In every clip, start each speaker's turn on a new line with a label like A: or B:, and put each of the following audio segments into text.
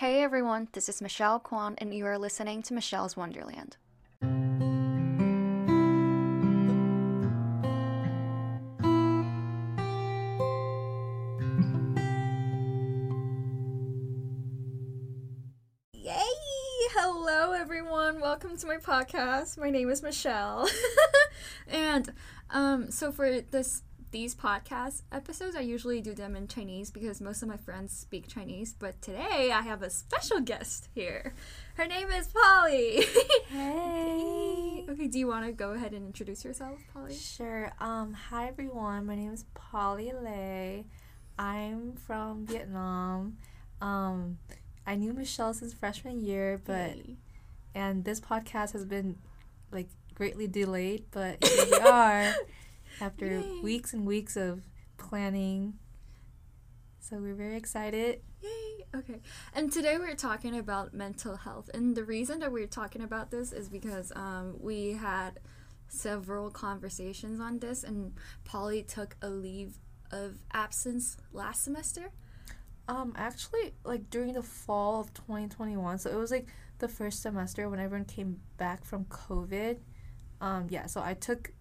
A: Hey everyone, this is Michelle Kwan, and you are listening to Michelle's Wonderland.
B: Yay! Hello, everyone. Welcome to my podcast. My name is Michelle, and um, so for this these podcast episodes, I usually do them in Chinese because most of my friends speak Chinese. But today, I have a special guest here. Her name is Polly.
C: Hey.
B: okay, do you want to go ahead and introduce yourself, Polly?
C: Sure. Um, hi everyone. My name is Polly Le. I'm from Vietnam. Um, I knew Michelle since freshman year, but
B: Yay.
C: and this podcast has been like greatly delayed, but here we are after
B: Yay.
C: weeks and weeks of planning. So we're very excited.
B: Yay! Okay. And today we're talking about mental health. And the reason that we're talking about this is because um, we had several conversations on this, and Polly took a leave of absence last semester.
C: Um, actually, like during the fall of 2021, so it was like the first semester when everyone came back from COVID. Um, yeah, so I took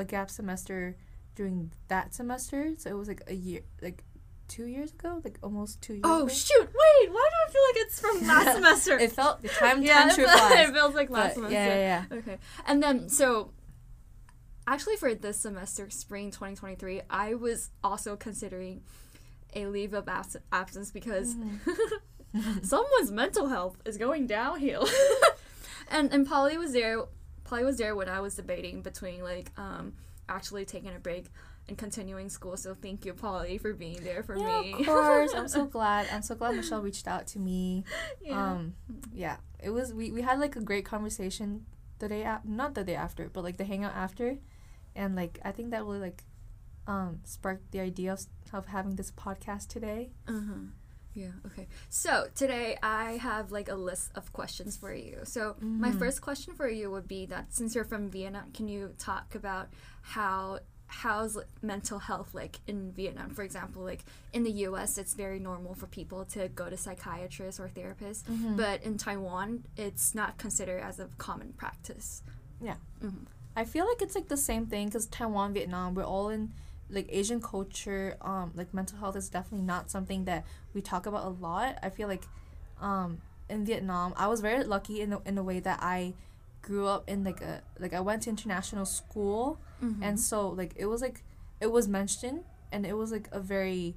C: a gap semester during that semester, so it was like a year, like two years ago, like almost two years.
B: Oh,
C: ago.
B: shoot! Wait, why do I feel like it's from last semester?
C: It felt the time
B: yeah,
C: time
B: it it feels like last
C: But,
B: semester.
C: yeah, yeah, yeah.
B: Okay. And then, so actually, for this semester, spring 2023, I was also considering a leave of abs- absence because mm-hmm. someone's mental health is going downhill. and and Polly was there. Polly was there when I was debating between like um actually taking a break and continuing school. So thank you, Polly, for being there for
C: Yeah,
B: me.
C: of course. I'm so glad. I'm so glad Michelle reached out to me.
B: yeah.
C: Um, yeah, it was. We, we had like a great conversation the day af- not the day after, but like the hangout after, and like I think that really like, um, sparked the idea of, of having this podcast today.
B: Uh-huh. Yeah, okay. So today I have like a list of questions for you. So my
C: Mhm.
B: first question for you would be that since you're from Vietnam, can you talk about how how's mental health like in Vietnam? For example, like in the US it's very normal for people to go to psychiatrists or therapists,
C: Mm-hmm.
B: but in Taiwan it's not considered as a common practice.
C: Yeah.
B: Mhm.
C: I feel like it's like the same thing because Taiwan, Vietnam, we're all in like Asian culture. Um, like mental health is definitely not something that we talk about a lot. I feel like, um, in Vietnam, I was very lucky in the in a way that I grew up in like a like I went to international school,
B: Mhm.
C: and so like it was like it was mentioned and it was like a very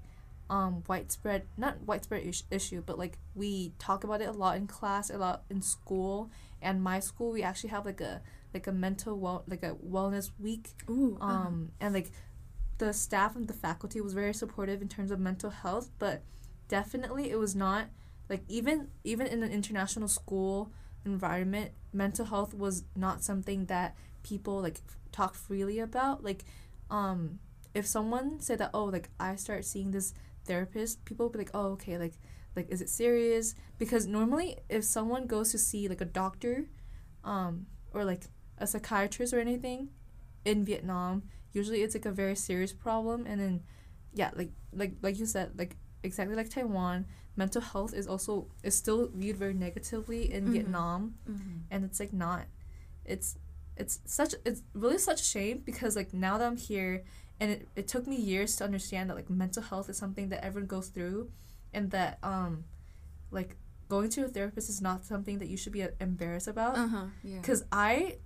C: um widespread not widespread is- issue but like we talk about it a lot in class a lot in school and my school we actually have like a like a mental well like a wellness week
B: Ooh, uh-huh.
C: um and like the staff and the faculty was very supportive in terms of mental health but definitely it was not like even even in an international school environment mental health was not something that people like talk freely about. Like um if someone said that oh like i start seeing this therapist people would be like oh okay like like is it serious? Because normally if someone goes to see like a doctor um or like a psychiatrist or anything in vietnam usually it's like a very serious problem and then yeah like like like you said like exactly like taiwan mental health is also is still viewed very negatively in
B: Mhm.
C: vietnam
B: Mhm.
C: and it's like not it's it's such it's really such a shame because like now that i'm here and it, it took me years to understand that like mental health is something that everyone goes through and that um like going to a therapist is not something that you should be uh, embarrassed about
B: Uh-huh. Yeah.
C: because i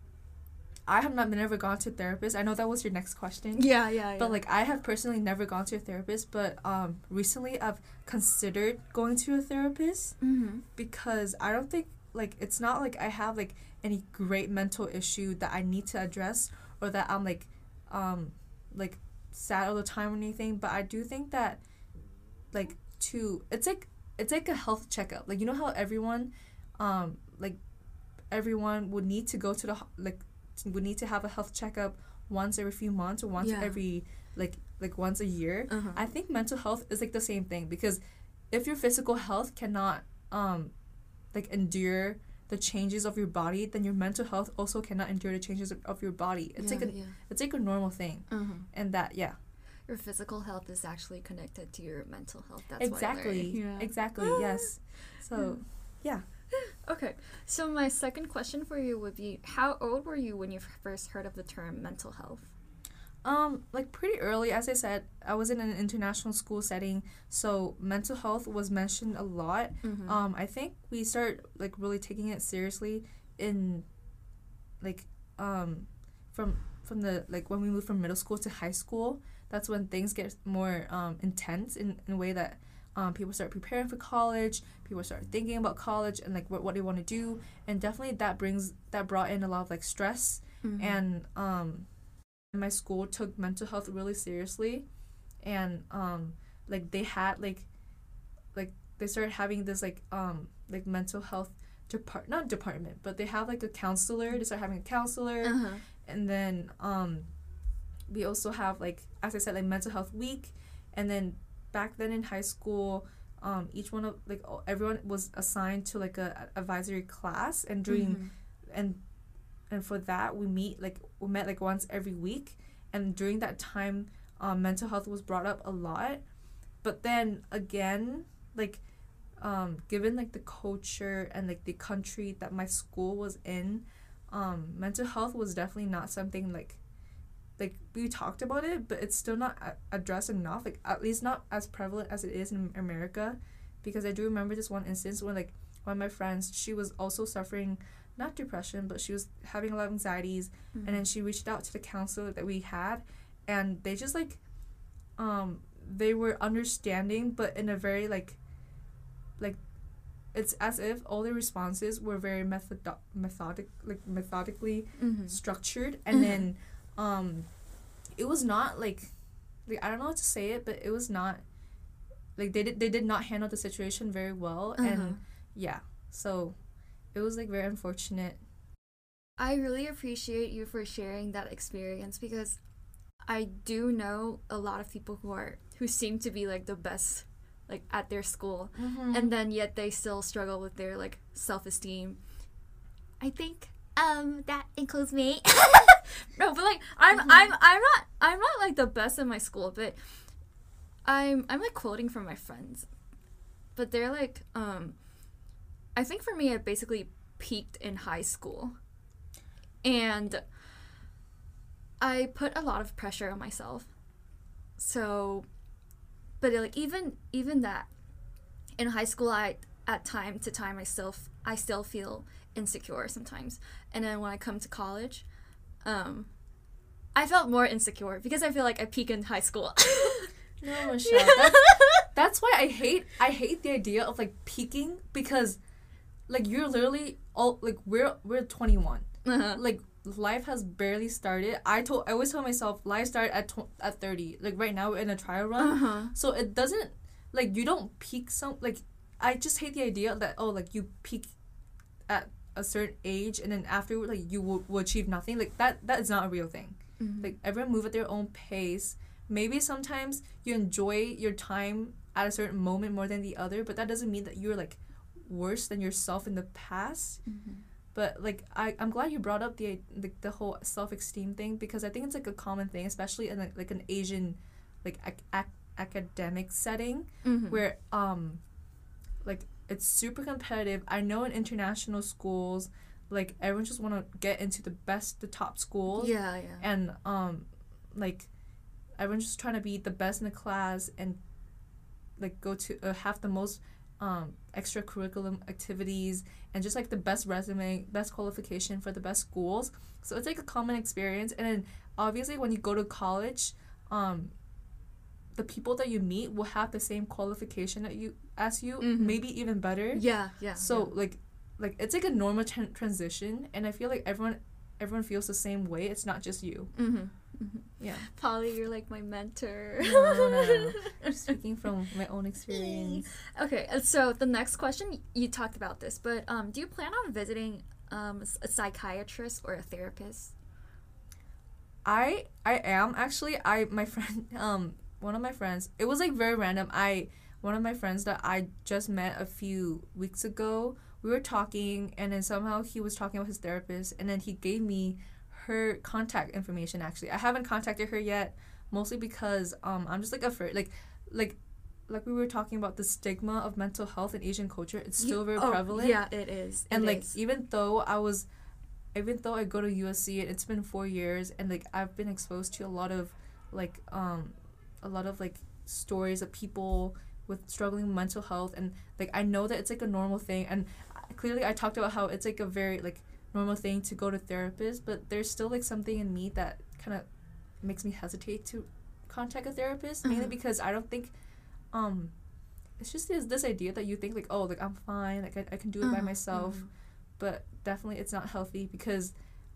C: i have not never gone to a therapist i know that was your next question
B: Yeah, yeah, yeah.
C: but like I have personally never gone to a therapist, but um recently I've considered going to a therapist
B: mm-hmm.
C: because I don't think like it's not like I have like any great mental issue that I need to address or that I'm like um like sad all the time or anything, but I do think that like to it's like it's like a health checkup. Like you know how everyone um like everyone would need to go to the like would need to have a health checkup once every few months or once
B: Yeah.
C: every like like once a year.
B: Uh-huh.
C: I think mental health is like the same thing because if your physical health cannot um like endure the changes of your body, then your mental health also cannot endure the changes of, of your body. It's like a
B: yeah.
C: it's like a normal thing.
B: Uh-huh.
C: And that yeah.
B: your physical health is actually connected to your mental health. That's
C: exactly.
B: What
C: yeah. Exactly. yes. So, yeah.
B: Okay. So my second question for you would be: How old were you when you first heard of the term mental health?
C: Um, like pretty early, as I said, I was in an international school setting, so mental health was mentioned a lot.
B: Mm-hmm.
C: Um, I think we start like really taking it seriously in, like, um, from from the like when we moved from middle school to high school. That's when things get more um, intense in, in a way that um, people start preparing for college. People start thinking about college and like what, what they want to do, and definitely that brings that brought in a lot of like stress
B: Mhm.
C: and um my school took mental health really seriously and um like they had like like they started having this like um like mental health depart not department but they have like a counselor they start having a counselor
B: Uh-huh.
C: and then um we also have like as i said like mental health week and then back then in high school um each one of like everyone was assigned to like a a advisory class and during
B: Mhm.
C: and and for that we meet like we met like once every week and during that time um, mental health was brought up a lot but then again like um, given like the culture and like the country that my school was in um, mental health was definitely not something like like we talked about it but it's still not a- addressed enough like at least not as prevalent as it is in america because i do remember this one instance when like one of my friends she was also suffering not depression but she was having a lot of anxieties
B: Mhm.
C: and then she reached out to the counselor that we had and they just like um they were understanding but in a very like like it's as if all the responses were very method methodic like methodically
B: Mhm.
C: structured and then um it was not like like I don't know how to say it but it was not like they did they did not handle the situation very well
B: Uh-huh.
C: and yeah so it was like very unfortunate
B: I really appreciate you for sharing that experience because I do know a lot of people who are who seem to be like the best like at their school and then yet they still struggle with their like self-esteem. I think um that includes me. no, but like I'm I'm I'm not I'm not like the best in my school, but I'm I'm like quoting from my friends. But they're like um I think for me it basically peaked in high school. And I put a lot of pressure on myself. So but like even even that in high school I at time to time I still I still feel insecure sometimes. And then when I come to college, um I felt more insecure because I feel like I peak in high school.
C: no Michelle that's, that's why I hate I hate the idea of like peaking because like you're literally all like we're we're 21
B: Uh-huh.
C: like life has barely started I told I always tell myself life started at tw- at 30 like right now we're in a trial run
B: Uh-huh.
C: So it doesn't like you don't peak some like I just hate the idea that oh like you peak at a certain age and then after like you will, will achieve nothing like that that is not a real thing.
B: Mhm.
C: Like everyone move at their own pace. Maybe sometimes you enjoy your time at a certain moment more than the other, but that doesn't mean that you're like worse than yourself in the past.
B: Mhm.
C: But like I, I'm glad you brought up the the, the whole self esteem thing because I think it's like a common thing, especially in like, like an Asian, like ac- ac- academic setting
B: Mhm.
C: where um, like it's super competitive. I know in international schools, like everyone just want to get into the best, the top schools,
B: Yeah, yeah.
C: and um, like everyone's just trying to be the best in the class and like go to uh, have the most um extracurriculum activities and just like the best resume best qualification for the best schools so it's like a common experience and then obviously when you go to college um the people that you meet will have the same qualification that you as you
B: Mhm.
C: maybe even better
B: Yeah, yeah.
C: so like like it's like a normal tran transition and i feel like everyone everyone feels the same way it's not just you
B: yeah. hmm
C: yeah
B: Polly, you're like my mentor.
C: No, no, no. I'm speaking from my own experience.
B: Okay, so the next question you talked about this, but um, do you plan on visiting um, a psychiatrist or a therapist?
C: I I am actually I my friend um one of my friends it was like very random I one of my friends that I just met a few weeks ago we were talking and then somehow he was talking about his therapist and then he gave me her contact information actually I haven't contacted her yet mostly because um I'm just like afraid like like like we were talking about the stigma of mental health in Asian culture. It's still very
B: Oh,
C: prevalent.
B: Yeah, it is.
C: and
B: It
C: like
B: is.
C: even though I was even though I go to USC and it's been four years and like I've been exposed to a lot of like um a lot of like stories of people with struggling mental health and like I know that it's like a normal thing and clearly I talked about how it's like a very like normal thing to go to therapist but there's still like something in me that kind of makes me hesitate to contact a therapist mainly
B: Uh-huh.
C: because I don't think um it's just this, this idea that you think like oh like I'm fine like I, I can do it by
B: Uh-huh,
C: myself
B: mhm.
C: but definitely it's not healthy because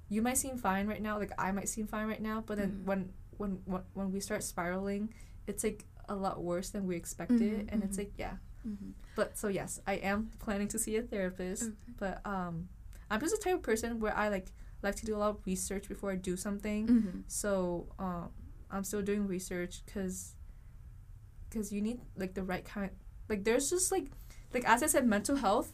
C: you might seem fine right now like i might seem fine right now but then when, when when when we start spiraling it's like a lot worse than we expected
B: Mhm,
C: and it's
B: mhm.
C: like yeah
B: Mhm.
C: but so yes i am planning to see a therapist
B: Okay.
C: but um i'm just the type of person where i like like to do a lot of research before i do something
B: Mhm.
C: so um i'm still doing research because because you need like the right kind like there's just like like as i said mental health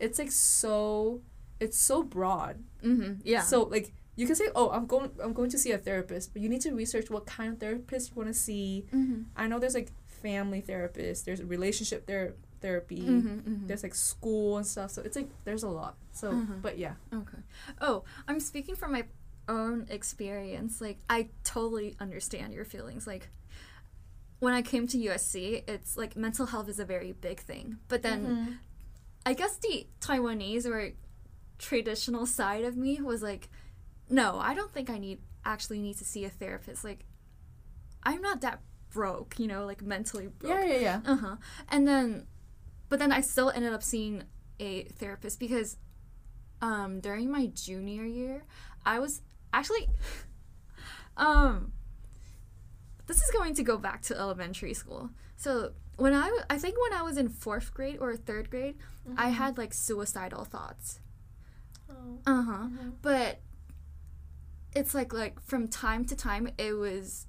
C: it's like so it's so broad
B: Mhm. Yeah.
C: so like you can say oh i'm going i'm going to see a therapist but you need to research what kind of therapist you want to see
B: Mhm.
C: i know there's like family therapists there's relationship ther- therapy
B: Mhm, mhm.
C: there's like school and stuff so it's like there's a lot so
B: Mhm.
C: but yeah
B: Okay. Oh, I'm speaking from my own experience. Like, I totally understand your feelings. Like, when I came to USC, it's like mental health is a very big thing. But then
C: Mhm.
B: I guess the Taiwanese or traditional side of me was like, no, I don't think I need actually need to see a therapist. Like, I'm not that broke, you know, like mentally broke.
C: yeah yeah yeah
B: Uh huh. And then, but then I still ended up seeing a therapist because um, during my junior year, I was actually, um, this is going to go back to elementary school. So when I, w- I think when I was in fourth grade or third grade, I had like suicidal thoughts.
C: Oh.
B: Uh huh.
C: Mhm.
B: But it's like like from time to time, it was,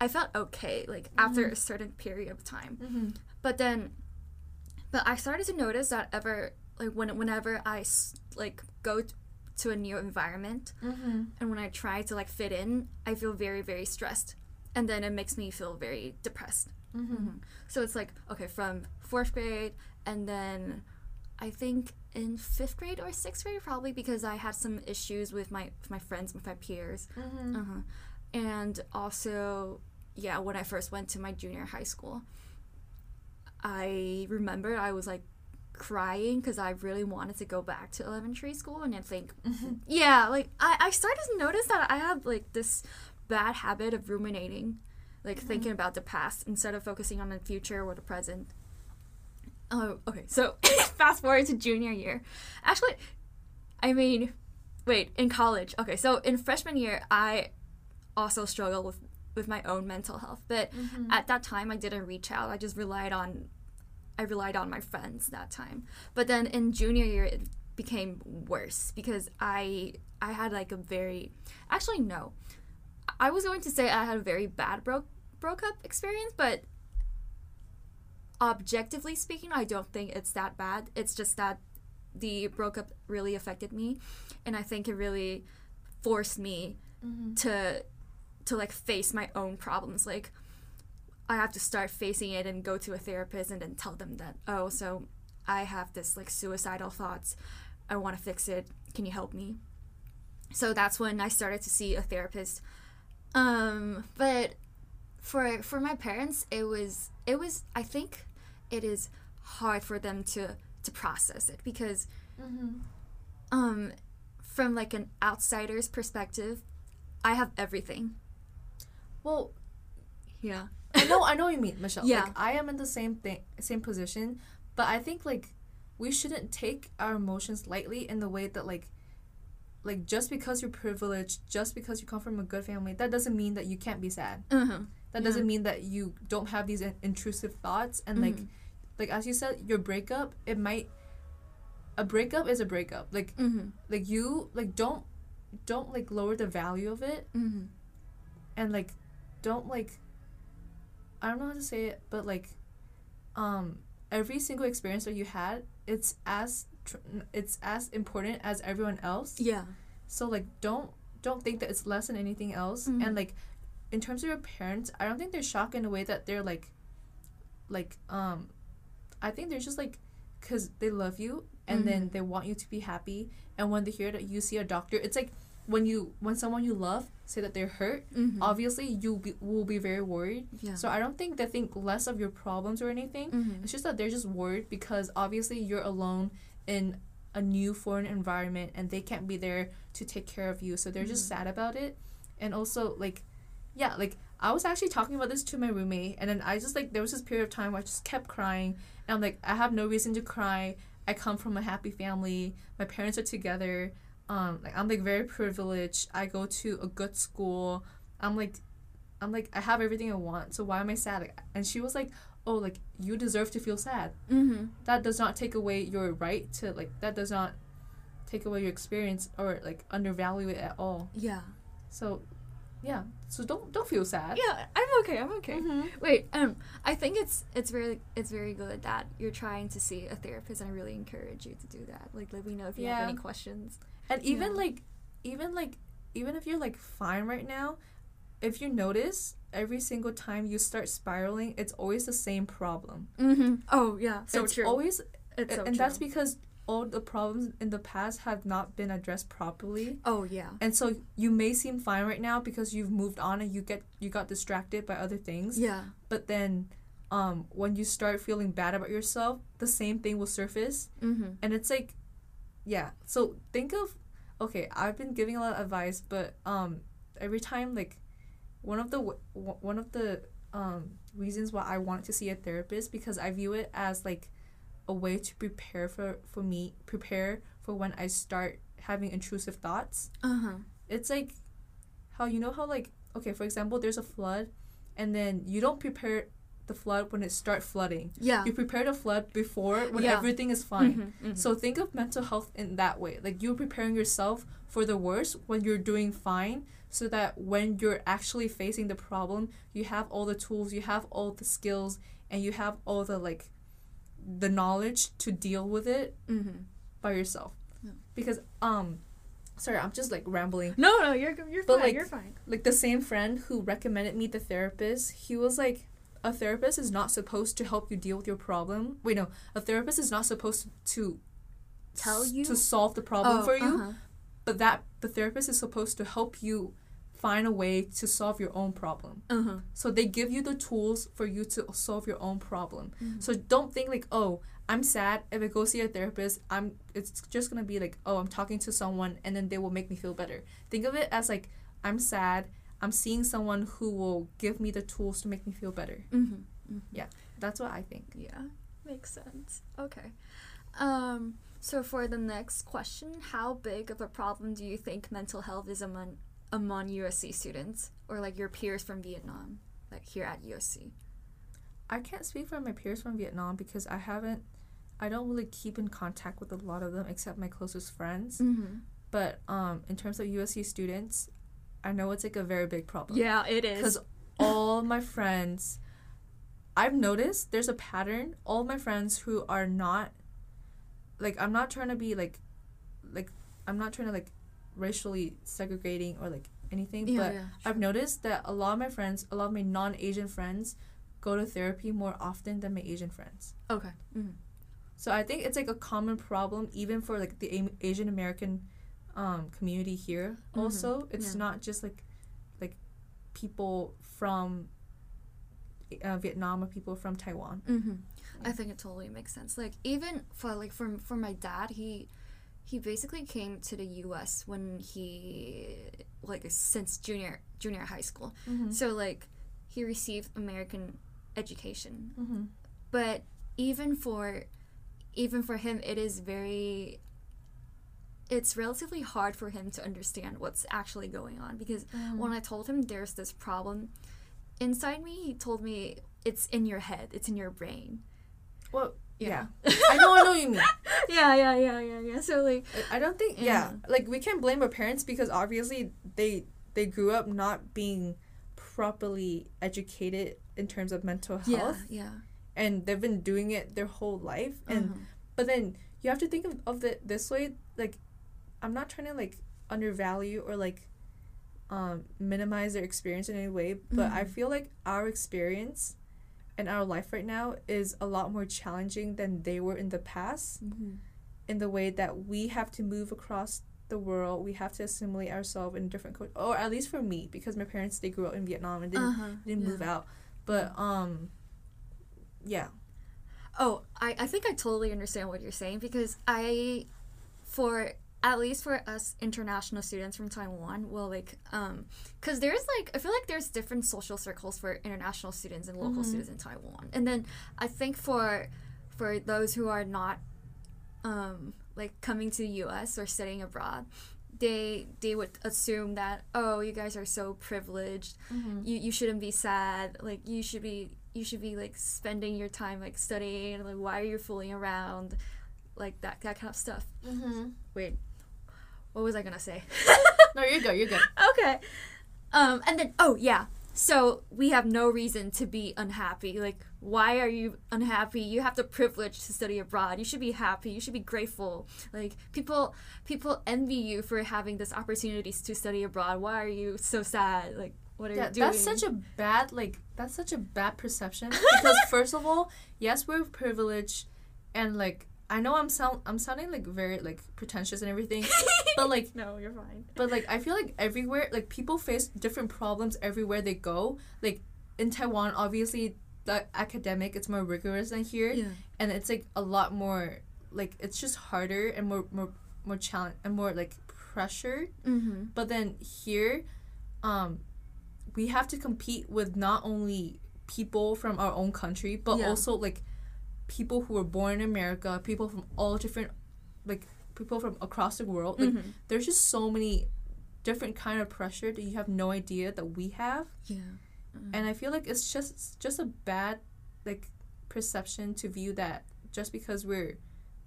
B: I felt okay like after a certain period of time.
C: Mhm.
B: But then, but I started to notice that ever like when whenever I like go t- to a new environment
C: Mhm.
B: and when I try to like fit in, I feel very very stressed, and then it makes me feel very depressed.
C: Mhm.
B: So it's like okay from fourth grade and then I think in fifth grade or sixth grade probably because I had some issues with my with my friends with my peers,
C: Mhm.
B: uh-huh. and also yeah when I first went to my junior high school, I remember I was like crying because I really wanted to go back to elementary school and I think
C: Mhm.
B: yeah like I, I started to notice that I have like this bad habit of ruminating like thinking about the past instead of focusing on the future or the present oh okay so fast forward to junior year. Actually I mean wait in college. Okay so in freshman year I also struggled with with my own mental health but
C: Mhm.
B: at that time I didn't reach out. I just relied on I relied on my friends that time. But then in junior year it became worse because I I had like a very actually no. I was going to say I had a very bad broke broke up experience but objectively speaking I don't think it's that bad. It's just that the breakup really affected me and I think it really forced me
C: Mhm.
B: to to like face my own problems. Like i have to start facing it and go to a therapist and then tell them that oh so i have this like suicidal thoughts. I want to fix it. Can you help me? So that's when i started to see a therapist. Um but for for my parents it was it was i think it is hard for them to to process it because
C: Mhm.
B: um from like an outsider's perspective i have everything
C: well
B: yeah
C: I know, I know what you mean, Michelle.
B: Yeah.
C: Like I am in the same thing, same position, but I think like we shouldn't take our emotions lightly in the way that like, like just because you're privileged, just because you come from a good family, that doesn't mean that you can't be sad.
B: uh-huh.
C: That doesn't mean that you don't have these in- intrusive thoughts and like, like as you said, your breakup, it might. A breakup is a breakup. Like,
B: mm-hmm.
C: like you like don't, don't like lower the value of it
B: Mm-hmm.
C: and like don't like i don't know how to say it but like um every single experience that you had it's as tr- it's as important as everyone else
B: yeah
C: so like don't don't think that it's less than anything else and like in terms of your parents, I don't think they're shocked in a way that they're like, like um, I think they're just like, cause they love you and then
B: Mhm.
C: they want you to be happy. And when they hear that you see a doctor, it's like when you when someone you love say that they're hurt,
B: Mhm.
C: obviously you be, will be very worried.
B: yeah.
C: So I don't think they think less of your problems or anything.
B: Mhm.
C: It's just that they're just worried because obviously you're alone in a new foreign environment and they can't be there to take care of you. So they're just
B: Mhm.
C: sad about it. And also like yeah, like I was actually talking about this to my roommate and then I just like there was this period of time where I just kept crying and I'm like I have no reason to cry. I come from a happy family. My parents are together. Um like I'm like very privileged. I go to a good school. I'm like I'm like I have everything I want. So why am I sad? Like, and she was like, "Oh, like you deserve to feel sad.
B: Mhm.
C: That does not take away your right to like that does not take away your experience or like undervalue it at all."
B: Yeah.
C: So, yeah. So don't don't feel sad.
B: Yeah, I'm okay. I'm okay.
C: Mhm.
B: Wait, um, I think it's it's very it's very good that you're trying to see a therapist, and I really encourage you to do that. Like, let me know if you have any questions.
C: And even
B: Yeah.
C: like even like even if you're like fine right now, if you notice every single time you start spiraling, it's always the same problem.
B: Mm-hmm. Oh yeah, so
C: it's
B: true.
C: always
B: it's so
C: and that's because all the problems in the past have not been addressed properly.
B: oh yeah.
C: And so you may seem fine right now because you've moved on and you get you got distracted by other things.
B: Yeah.
C: But then um when you start feeling bad about yourself, the same thing will surface
B: Mm-hmm.
C: and it's like yeah. So think of okay, I've been giving a lot of advice, but um every time like one of the w- one of the um reasons why I want to see a therapist because I view it as like a way to prepare for for me prepare for when I start having intrusive thoughts
B: Uh huh.
C: it's like how you know how like okay for example there's a flood and then you don't prepare the flood when it start flooding
B: Yeah.
C: you prepare the flood before when
B: Yeah.
C: everything is fine
B: Mhm, mhm.
C: so think of mental health in that way like you're preparing yourself for the worst when you're doing fine so that when you're actually facing the problem you have all the tools you have all the skills and you have all the like the knowledge to deal with it
B: Mhm.
C: by yourself
B: Yeah.
C: because um sorry i'm just like rambling
B: No, no, you're you're
C: But,
B: fine.
C: like,
B: you're fine.
C: like the same friend who recommended me the therapist, he was like, a therapist is not supposed to help you deal with your problem. Wait, no, a therapist is not supposed to
B: Tell you?
C: to solve the problem
B: Oh,
C: for you,
B: uh-huh.
C: but that the therapist is supposed to help you find a way to solve your own problem.
B: Uh-huh.
C: So they give you the tools for you to solve your own problem.
B: Mhm.
C: So don't think like, oh, I'm sad. If I go see a therapist, I'm it's just gonna be like, oh, I'm talking to someone and then they will make me feel better. Think of it as like I'm sad. I'm seeing someone who will give me the tools to make me feel better.
B: Mhm.
C: That's what I think.
B: Yeah, makes sense. Okay. Um, so for the next question, how big of a problem do you think mental health is among among USC students or like your peers from Vietnam, like here at USC?
C: I can't speak for my peers from Vietnam because I haven't I don't really keep in contact with a lot of them except my closest friends.
B: Mm-hmm.
C: But um in terms of USC students, I know it's like a very big problem.
B: Yeah, it is.
C: because all my friends i've noticed there's a pattern all my friends who are not like i'm not trying to be like like i'm not trying to like racially segregating or like anything
B: yeah,
C: but
B: yeah,
C: i've noticed that a lot of my friends a lot of my non-asian friends go to therapy more often than my asian friends
B: Okay. Mm-hmm.
C: so i think it's like a common problem even for like the A- asian american um, community here
B: Mhm.
C: also it's
B: Yeah.
C: not just like like people from uh, vietnam or people from taiwan
B: Mm-hmm. I think it totally makes sense. Like even for like for for my dad, he he basically came to the U.S. when he like since junior junior high school.
C: mm-hmm.
B: So like he received American education.
C: Mm-hmm.
B: But even for even for him it is very it's relatively hard for him to understand what's actually going on because
C: Mm-hmm.
B: when I told him there's this problem inside me, he told me it's in your head, it's in your brain.
C: well
B: Yeah.
C: yeah, i know i know what you mean
B: yeah, yeah, yeah, yeah, yeah. So like
C: I- i don't think yeah.
B: Yeah.
C: like we can't blame our parents because obviously they they grew up not being properly educated in terms of mental health
B: yeah.
C: and they've been doing it their whole life and
B: Uh-huh.
C: But then you have to think of, of it this way, like I'm not trying to like undervalue or like um, minimize their experience in any way, but I
B: Mhm.
C: feel like our experience and our life right now is a lot more challenging than they were in the past.
B: Mm-hmm.
C: In the way that we have to move across the world, we have to assimilate ourselves in different cultures, or at least for me, because my parents they grew up in Vietnam and didn't
B: Uh-huh.
C: didn't
B: yeah.
C: move out. But um, yeah.
B: Oh, I, I think I totally understand what you're saying because I, for at least for us international students from Taiwan, well, like, um, because there's like, I feel like there's different social circles for international students and local
C: Mhm.
B: students in Taiwan. And then I think for, for those who are not, um, like coming to the U.S. or studying abroad, they they would assume that oh you guys are so privileged you you shouldn't be sad like you should be you should be like spending your time like studying like why are you fooling around like that that kind of stuff
C: Mm-hmm.
B: wait what was i gonna say?
C: No, you're good. You're good.
B: okay. Um and then oh yeah. So we have no reason to be unhappy. Like why are you unhappy? You have the privilege to study abroad. You should be happy. You should be grateful. Like people people envy you for having this opportunities to study abroad. Why are you so sad? Like what are you doing?
C: that's such a bad like that's such a bad perception because first of all, yes, we're privileged, and like I know I'm sound I'm sounding like very like pretentious and everything, but like
B: no you're fine
C: but like I feel like everywhere like people face different problems everywhere they go. Like in Taiwan, obviously the academic it's more rigorous than here,
B: yeah
C: and it's like a lot more like it's just harder and more more more challenge and more like pressure
B: mm-hmm
C: but then here, um, we have to compete with not only people from our own country, but
B: Yeah.
C: also like people who were born in America, people from all different, like people from across the world. Like
B: Mhm.
C: there's just so many different kind of pressure that you have no idea that we have,
B: yeah
C: and I feel like it's just it's just a bad like perception to view that just because we're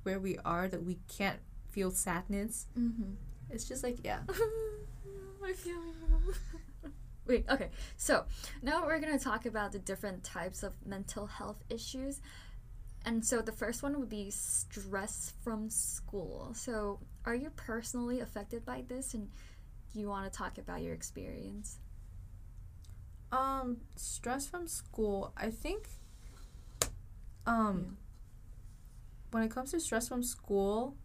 C: where we are that we can't feel sadness.
B: mm-hmm
C: It's just like yeah.
B: I feel. Wait, okay. So now we're gonna talk about the different types of mental health issues. And so the first one would be stress from school. So are you personally affected by this and do you want to talk about your experience?
C: Um, stress from school. I think. Um,
B: Yeah.
C: when it comes to stress from school,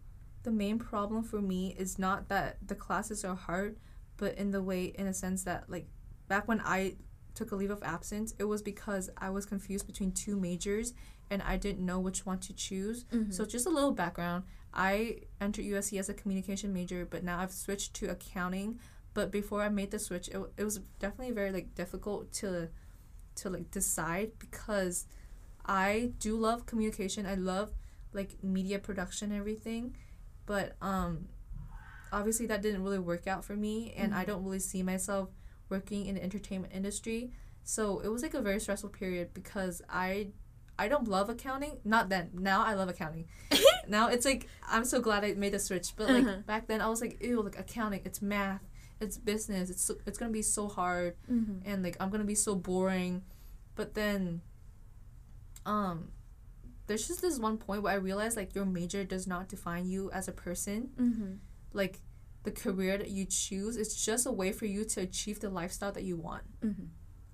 C: the main problem for me is not that the classes are hard, but in the way, in a sense that like back when I took a leave of absence, it was because I was confused between two majors and I didn't know which one to choose. So just a little background. I entered USC as a communication major, but now I've switched to accounting. But before I made the switch, it, it was definitely very like difficult to to like decide because I do love communication. I love like media production and everything, but um obviously that didn't really work out for me and I don't really see myself working in the entertainment industry. So it was like a very stressful period because I I don't love accounting. Not then. Now I love accounting. now it's like I'm so glad I made the switch. But like
B: Uh-huh.
C: back then I was like, ew, like accounting, it's math, it's business, it's so, it's gonna be so hard
B: Mm-hmm.
C: and like I'm gonna be so boring. But then um there's just this one point where I realized like your major does not define you as a person.
B: Mm-hmm.
C: Like the career that you choose is just a way for you to achieve the lifestyle that you want.
B: Mm-hmm.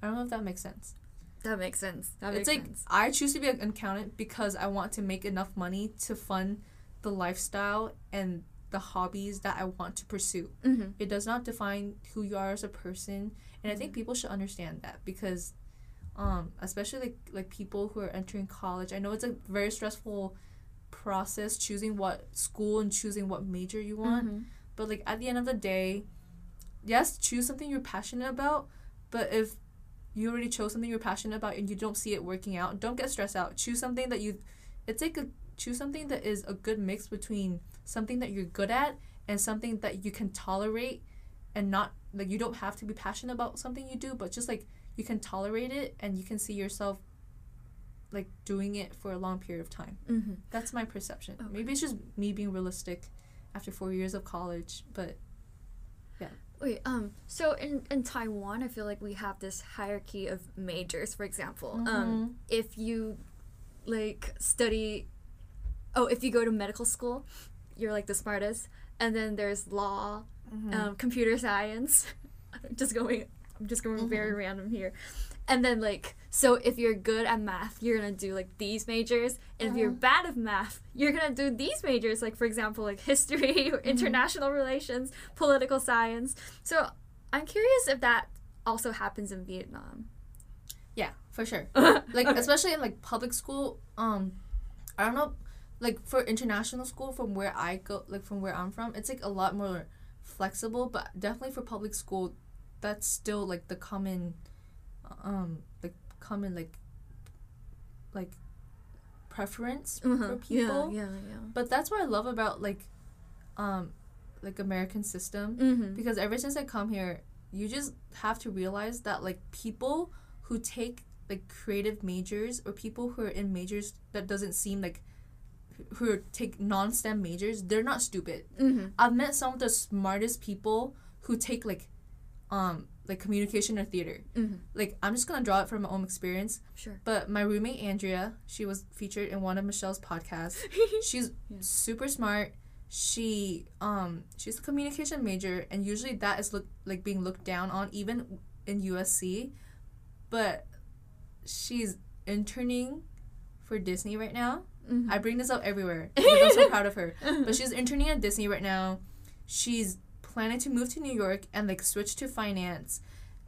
C: I don't know if that makes sense.
B: That makes sense. That
C: it's like
B: sense.
C: I choose to be an accountant because I want to make enough money to fund the lifestyle and the hobbies that I want to pursue.
B: Mm-hmm.
C: It does not define who you are as a person, and I think people should understand that because, um, especially like like people who are entering college. I know it's a very stressful process choosing what school and choosing what major you want.
B: Mm-hmm.
C: But like at the end of the day, yes, choose something you're passionate about. But if you already chose something you're passionate about and you don't see it working out, don't get stressed out. Choose something that you. It's like a choose something that is a good mix between something that you're good at and something that you can tolerate, and not like you don't have to be passionate about something you do, but just like you can tolerate it and you can see yourself like doing it for a long period of time.
B: Mm-hmm.
C: That's my perception.
B: Okay.
C: Maybe it's just me being realistic after four years of college, but
B: Wait, um, so in, in Taiwan, I feel like we have this hierarchy of majors, for example.
C: Mm-hmm.
B: Um, if you, like, study, oh, if you go to medical school, you're, like, the smartest. And then there's law,
C: Mm-hmm.
B: um, computer science, just going I'm just going
C: Mm-hmm.
B: very random here. And then like so if you're good at math, you're gonna do like these majors. And if you're
C: Uh-huh.
B: bad at math, you're gonna do these majors, like for example, like history,
C: Mm-hmm.
B: international relations, political science. So I'm curious if that also happens in Vietnam.
C: Yeah, for sure. like
B: Okay.
C: especially in like public school. Um, I don't know, like for international school from where I go, like from where I'm from, it's like a lot more flexible. But definitely for public school, that's still like the common, um, like common like, like, preference for
B: Uh-huh.
C: people.
B: Yeah, yeah, yeah.
C: But that's what I love about like, um, like American system
B: Mm-hmm.
C: because ever since I come here, you just have to realize that like people who take like creative majors or people who are in majors that doesn't seem like who are- take non-STEM majors, they're not stupid.
B: Mm-hmm.
C: I've met some of the smartest people who take like um like communication or theater.
B: Mm-hmm.
C: Like I'm just gonna draw it from my own experience.
B: Sure.
C: But my roommate Andrea, she was featured in one of Michelle's podcasts. She's
B: Yeah.
C: super smart. She um she's a communication major and usually that is look like being looked down on even in USC. But she's interning for Disney right now.
B: Mhm.
C: I bring this up everywhere because I'm so proud of her. But she's interning at Disney right now. She's planning to move to New York and like switch to finance.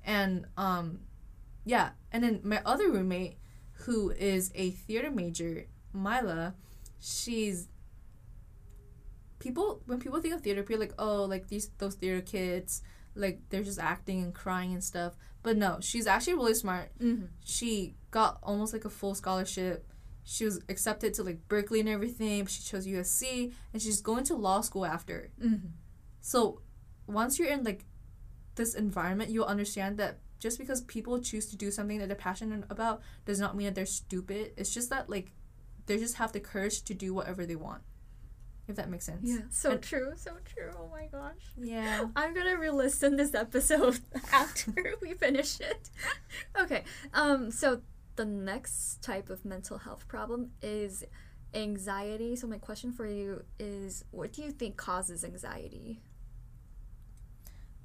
C: And um yeah, and then my other roommate who is a theater major, Mila, she's people when people think of theater, people are like, oh, like these those theater kids, like they're just acting and crying and stuff. But no, she's actually really smart.
B: Mm-hmm.
C: She got almost like a full scholarship. She was accepted to like Berkeley and everything. But she chose USC and she's going to law school after.
B: Mm-hmm.
C: So once you're in like this environment, you'll understand that just because people choose to do something that they're passionate about does not mean that they're stupid. It's just that like they just have the courage to do whatever they want. If that makes sense.
B: Yeah. So
C: And-
B: true. So true. Oh my gosh.
C: Yeah.
B: I'm gonna re-listen this episode after we finish it. okay. Um. So the next type of mental health problem is anxiety. So my question for you is, what do you think causes anxiety?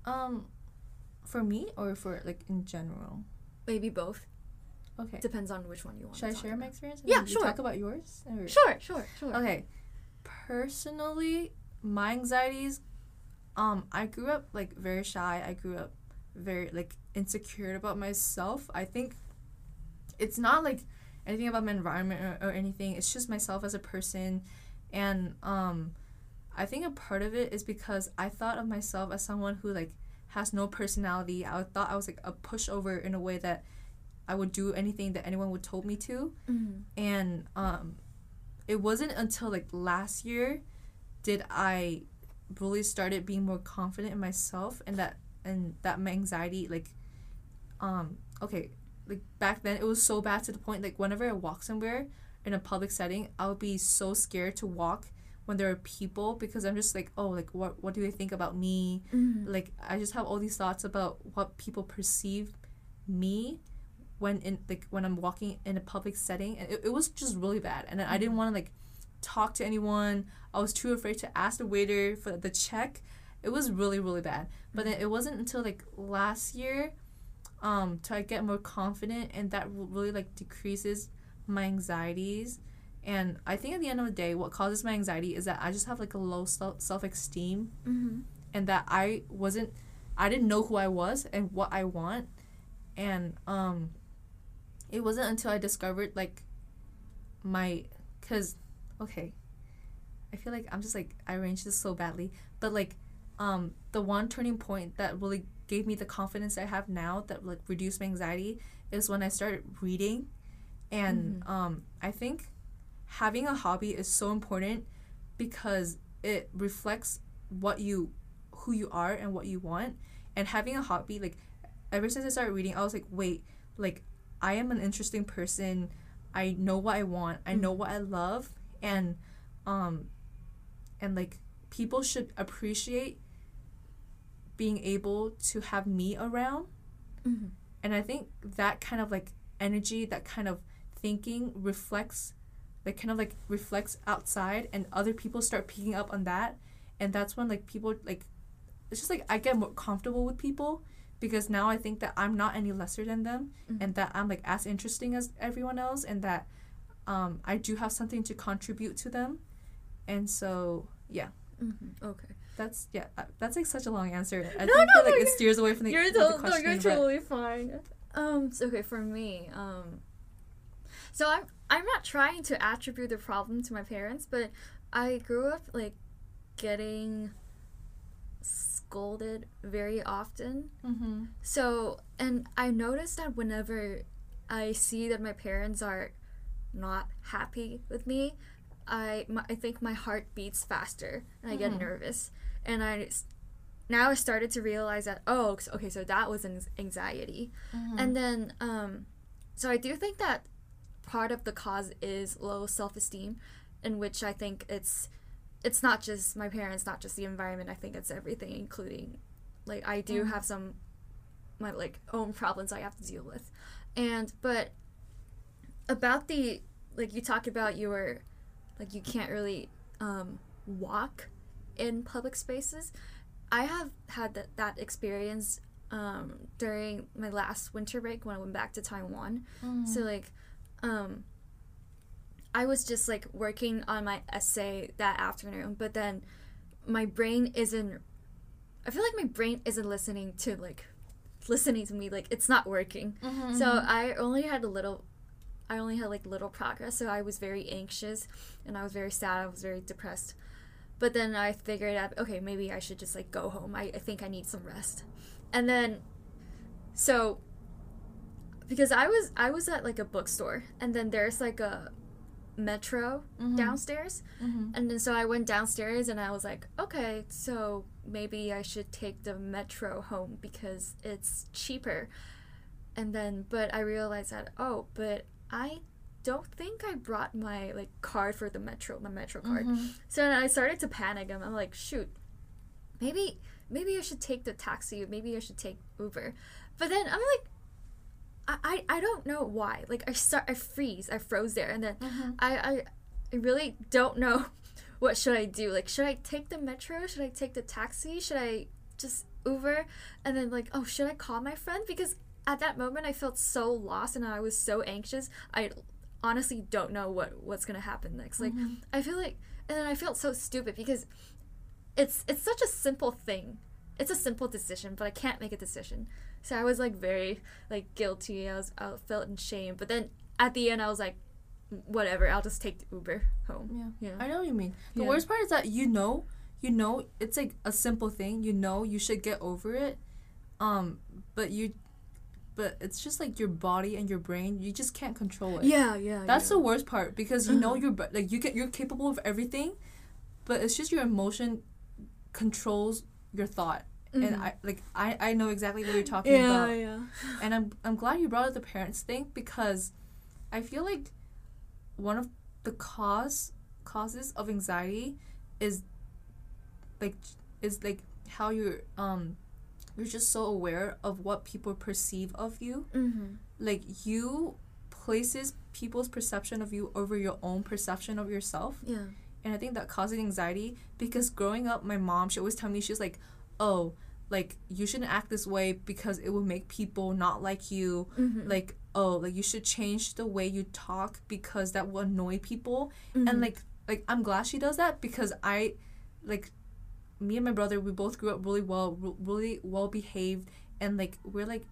C: Um for me or for like in general?
B: Maybe both.
C: Okay.
B: Depends on which one you want.
C: Should I share my
B: about.
C: experience?
B: Yeah,
C: you
B: sure.
C: Talk about yours. Or-
B: Sure. Sure. Sure.
C: Okay. Personally, my anxieties, um, I grew up like very shy. I grew up very like insecure about myself. I think it's not like anything about my environment or, or anything. It's just myself as a person. And um I think a part of it is because I thought of myself as someone who like has no personality. I thought I was like a pushover in a way that I would do anything that anyone would told me to
B: Mm-hmm.
C: and um it wasn't until like last year did i really started being more confident in myself and that and that my anxiety like um okay like back then it was so bad to the point like whenever i walk somewhere in a public setting i would be so scared to walk when there are people because i'm just like oh like what what do they think about me?
B: Mm-hmm.
C: like i just have all these thoughts about what people perceive me when in like when i'm walking in a public setting and it, it was just really bad and i didn't want to like talk to anyone. I was too afraid to ask the waiter for the check. It was really really bad. But then it wasn't until like last year um to I get more confident and that really like decreases my anxieties and i think at the end of the day what causes my anxiety is that i just have like a low self self-esteem
B: Mm-hmm.
C: and that I wasn't I didn't know who I was and what I want and um it wasn't until I discovered like my cuz okay I feel like I'm just like I arranged this so badly but like um the one turning point that really gave me the confidence I have now that like reduced my anxiety is when I started reading and um I think having a hobby is so important because it reflects what you who you are and what you want. And having a hobby like ever since i started reading i was like wait like i am an interesting person. I know what i want. I know what i love. And um and like people should appreciate being able to have me around.
B: Mm-hmm.
C: and i think that kind of like energy that kind of thinking reflects like kind of like reflects outside and other people start picking up on that and that's when like people like it's just like i get more comfortable with people because now I think that I'm not any lesser than them
B: Mhm.
C: and that I'm like as interesting as everyone else and that um, I do have something to contribute to them. And so, yeah,
B: Mm-hmm. Okay.
C: that's yeah, uh, that's like such a long answer. I
B: No, no,
C: that, like
B: no,
C: it steers away from the,
B: you're,
C: with the
B: to- no,
C: question.
B: you're totally fine. Um. So, okay, for me, um, so I'm I'm not trying to attribute the problem to my parents, but I grew up like getting scolded very often.
C: Mhm.
B: So, and I noticed that whenever I see that my parents are not happy with me, I my, I think my heart beats faster and I get
C: Mhm.
B: nervous. And I now I started to realize that oh okay so that was an anxiety.
C: Mhm.
B: And then um so I do think that part of the cause is low self-esteem in which I think it's it's not just my parents, not just the environment. I think it's everything including like I do
C: Mhm.
B: have some my like own problems I have to deal with. And but about the like you talked about your like you can't really um walk in public spaces. I have had that, that experience um, during my last winter break when I went back to Taiwan.
C: Mhm.
B: So like, um, I was just like working on my essay that afternoon, but then my brain isn't. I feel like my brain isn't listening to like, listening to me. Like it's not working.
C: Mhm.
B: So I only had a little. I only had like little progress, so I was very anxious, and I was very sad. I was very depressed. But then I figured out, okay, maybe I should just like go home. I, I think I need some rest. And then, so because I was I was at like a bookstore, and then there's like a metro
C: Mhm.
B: downstairs,
C: Mhm.
B: and then so I went downstairs, and I was like, okay, so maybe I should take the metro home because it's cheaper. And then, but I realized that oh, but I don't think I brought my like card for the metro, my metro card.
C: Mhm.
B: So I started to panic. and I'm like, shoot, maybe maybe I should take the taxi. Maybe I should take Uber. But then I'm like, I I, I don't know why. Like I start I freeze. I froze there, and then
C: Mhm.
B: I, I I really don't know what should I do. Like should I take the metro? Should I take the taxi? Should I just Uber? And then like oh should I call my friend? Because at that moment I felt so lost and I was so anxious. I honestly don't know what what's gonna happen next. Like
C: Mhm.
B: I feel like and then I felt so stupid because it's it's such a simple thing. It's a simple decision, but I can't make a decision. So I was like very like guilty. I was I felt in shame. But then at the end I was like whatever, I'll just take the Uber home.
C: Yeah.
B: Yeah.
C: I know what you mean. The
B: Yeah.
C: worst part is that you know, you know, it's like a simple thing. You know, you should get over it. Um, but you, but it's just like your body and your brain. You just can't control it.
B: Yeah, yeah.
C: That's the worst part because you know
B: Mhm.
C: you're like you get you're capable of everything, but it's just your emotion controls your thought. And
B: Mhm.
C: I like I I know exactly what you're talking
B: yeah,
C: about.
B: yeah.
C: And I'm I'm glad you brought up the parents thing because I feel like one of the cause causes of anxiety is like is like how you're um you're just so aware of what people perceive of you.
B: Mm-hmm.
C: Like you places people's perception of you over your own perception of yourself.
B: Yeah.
C: And I think that causes anxiety because growing up my mom she always tell me she's like, "Oh, like you shouldn't act this way because it will make people not like you
B: Mm-hmm.
C: like oh like you should change the way you talk because that will annoy people
B: Mm-hmm.
C: and like like i'm glad she does that because i like me and my brother we both grew up really well re- really well behaved and like we're like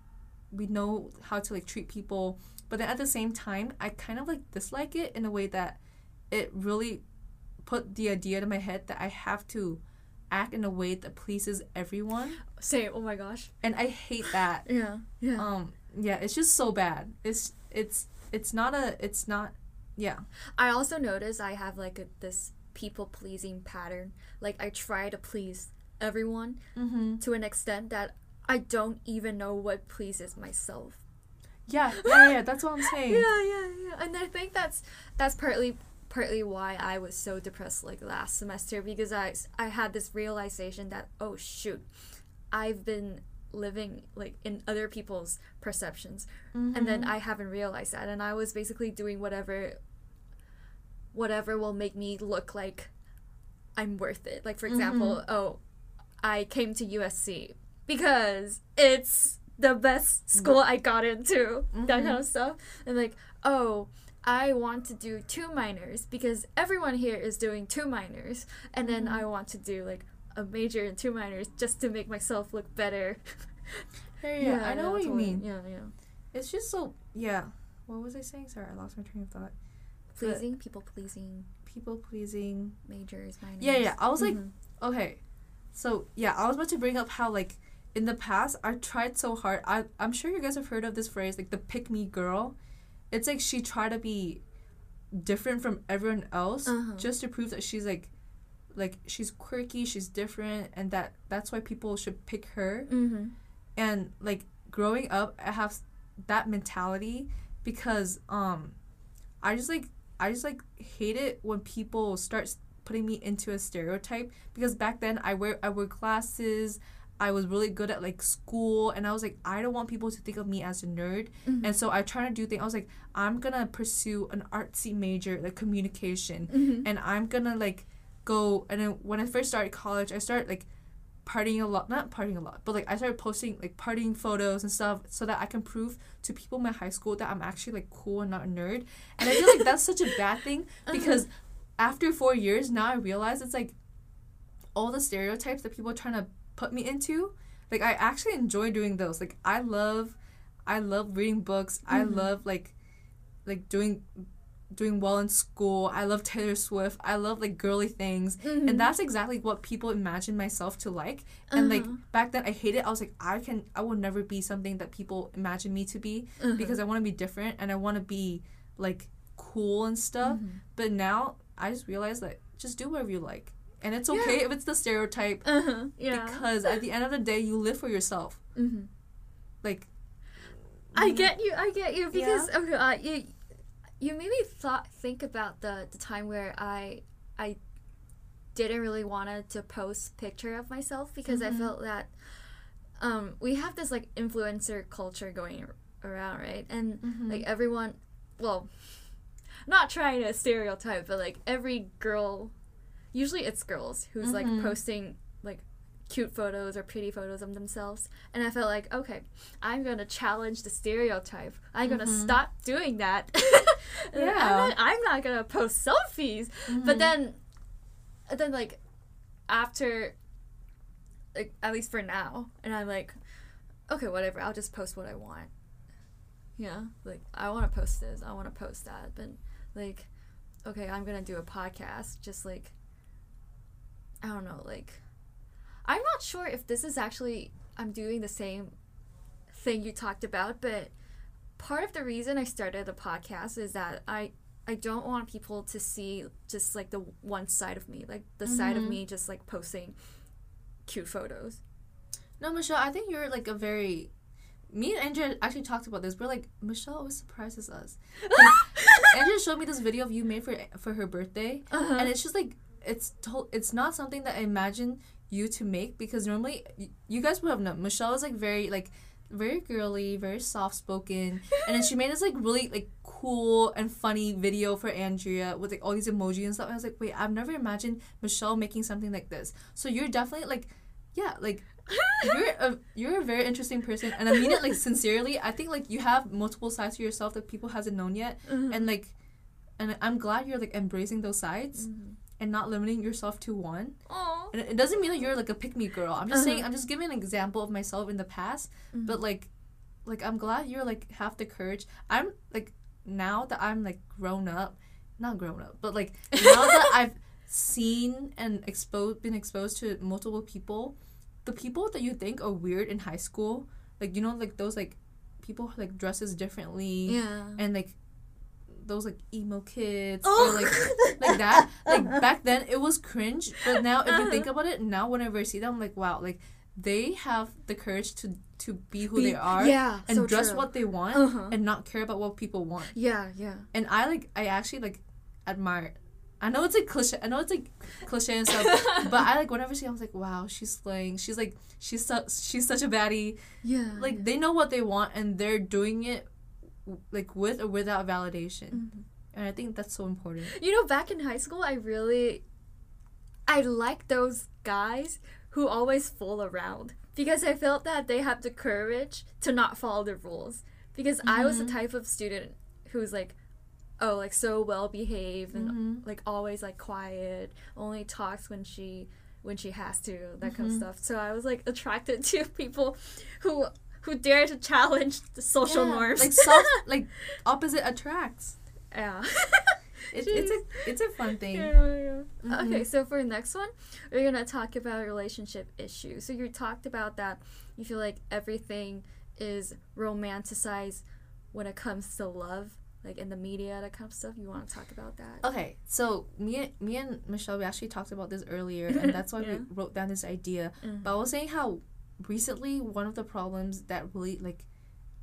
C: we know how to like treat people but then at the same time i kind of like dislike it in a way that it really put the idea to my head that i have to act in a way that pleases everyone
B: Say, oh my gosh.
C: and i hate that
B: Yeah, yeah.
C: um yeah it's just so bad it's it's it's not a it's not yeah
B: I also notice I have like a, this people pleasing pattern. Like I try to please everyone
C: mm-hmm.
B: to an extent that I don't even know what pleases myself.
C: yeah yeah yeah that's what i'm saying
B: Yeah, yeah, yeah. And I think that's that's partly partly why I was so depressed like last semester because I I had this realization that oh shoot, I've been living like in other people's perceptions. And then mm-hmm. I haven't realized that. And I was basically doing whatever whatever will make me look like I'm worth it. Like for mm-hmm. example, oh, I came to USC because it's the best school mm-hmm. I got into, that kind of stuff. And like, oh, I want to do two minors because everyone here is doing two minors, and then I want to do like a major and two minors just to make myself look better.
C: Yeah, yeah, I know what you mean.
B: Yeah, yeah.
C: It's just so yeah. What was I saying? Sorry, I lost my train of thought.
B: Pleasing, people pleasing,
C: People pleasing.
B: majors, minors.
C: Yeah, yeah. I was like,
B: Mhm.
C: okay, so yeah, I was about to bring up how like in the past I tried so hard. I I'm sure you guys have heard of this phrase like the pick me girl. It's like she tried to be different from everyone else
B: Uh-huh.
C: just to prove that she's like like she's quirky, she's different, and that that's why people should pick her.
B: Mhm.
C: And like growing up, I have that mentality because um, I just like I just like hate it when people start putting me into a stereotype because back then I wear I wear glasses. I was really good at like school and I was like I don't want people to think of me as a nerd
B: Mhm.
C: and so I try to do things I was like I'm gonna pursue an artsy major like communication
B: Mhm.
C: and I'm gonna like go and then when I first started college I started like partying a lot not partying a lot but like I started posting like partying photos and stuff so that I can prove to people in my high school that I'm actually like cool and not a nerd and I feel like that's such a bad thing because after four years now I realize it's like all the stereotypes that people are trying to put me into like I actually enjoy doing those like I love I love reading books I
B: Mhm.
C: love like like doing doing well in school I love Taylor Swift I love like girly things
B: Mhm.
C: and that's exactly what people imagine myself to like and like
B: Uh-huh.
C: back then I hated it I was like I can I will never be something that people imagine me to be
B: Uh-huh.
C: because I want to be different and I want to be like cool and stuff
B: Mhm.
C: but now I just realized that just do whatever you like and it's
B: Yeah.
C: okay if it's the stereotype
B: Uh-huh. Yeah.
C: because at the end of the day you live for yourself
B: Mhm.
C: like
B: I get you. I get you because okay, uh, you you made me thought think about the the time where I I didn't really wanted to post picture of myself because I
C: Mhm.
B: felt that um we have this like influencer culture going around right and
C: Mhm.
B: like everyone well not trying to stereotype but like every girl usually it's girls who's
C: Mhm.
B: like posting like cute photos or pretty photos of themselves and i felt like okay i'm gonna challenge the stereotype i'm gonna
C: Mhm.
B: stop doing that
C: Yeah.
B: I'm, not, I'm not gonna post selfies but
C: Mhm.
B: then then like after like at least for now and i'm like okay whatever i'll just post what i want yeah like i want to post this i want to post that but like okay i'm gonna do a podcast just like i don't know like i'm not sure if this is actually i'm doing the same thing you talked about but part of the reason i started the podcast is that i i don't want people to see just like the one side of me like the side of
C: Mhm.
B: me just like posting cute photos
C: no Michelle I think you're like a very me and Andrea actually talked about this we're like Michelle always surprises us Andrea showed me this video of you made for for her birthday
B: uh-huh.
C: and it's just like it's to- it's not something that I imagine you to make because normally y- you guys would have known Michelle is like very like very girly, very soft spoken, and then she made this like really like cool and funny video for Andrea with like all these emoji and stuff. And I was like, wait, I've never imagined Michelle making something like this. So you're definitely like, yeah, like you're a you're a very interesting person, and I mean it like sincerely. I think like you have multiple sides to yourself that people hasn't known yet,
B: Mhm.
C: and like, and I'm glad you're like embracing those sides
B: Mhm.
C: And not limiting yourself to one.
B: Aw.
C: And it doesn't mean that you're like a pick me girl. I'm just
B: Uh-huh.
C: saying I'm just giving an example of myself in the past.
B: Mhm.
C: But like like I'm glad you're like have the courage. I'm like now that I'm like grown up, not grown up, but like now that I've seen and exposed been exposed to multiple people, the people that you think are weird in high school, like you know like those like people like dresses differently
B: yeah
C: and like those like emo kids
B: Oh.
C: or like like that. Like back then it was cringe, but now if you
B: Uh-huh.
C: think about it, now whenever I see them, I'm like, wow, like they have the courage to to be who
B: Be-
C: they are
B: yeah
C: and
B: so
C: dress
B: true.
C: what they want
B: uh-huh.
C: and not care about what people want.
B: yeah yeah
C: And I like I actually like admire. I know it's like cliche. I know it's like cliche and stuff, but I like whenever she, I was like, wow, she's slaying. She's like she's su- she's such a baddie.
B: yeah
C: Like
B: yeah.
C: they know what they want and they're doing it like with or without validation.
B: Mhm.
C: And I think that's so important.
B: You know, back in high school, I really, I like those guys who always fool around. because I felt that they have the courage to not follow the rules. Because I was the
C: Mhm.
B: type of student who's like, oh, like so well behaved and
C: Mhm.
B: like always like quiet, only talks when she when she has to, that kind of
C: Mhm.
B: stuff. So I was like attracted to people who who dare to challenge the social
C: Yeah,
B: norms.
C: Like like opposite attracts.
B: yeah.
C: It, it's a it's a fun thing.
B: Yeah, yeah.
C: Mhm.
B: Okay, so for next one, we're gonna talk about relationship issues. So you talked about that you feel like everything is romanticized when it comes to love, like in the media, that kind of stuff. You want to talk about that?
C: Okay, so me me and Michelle we actually talked about this earlier, and that's why
B: Yeah.
C: we wrote down this idea.
B: Mhm.
C: But I was saying how recently one of the problems that really like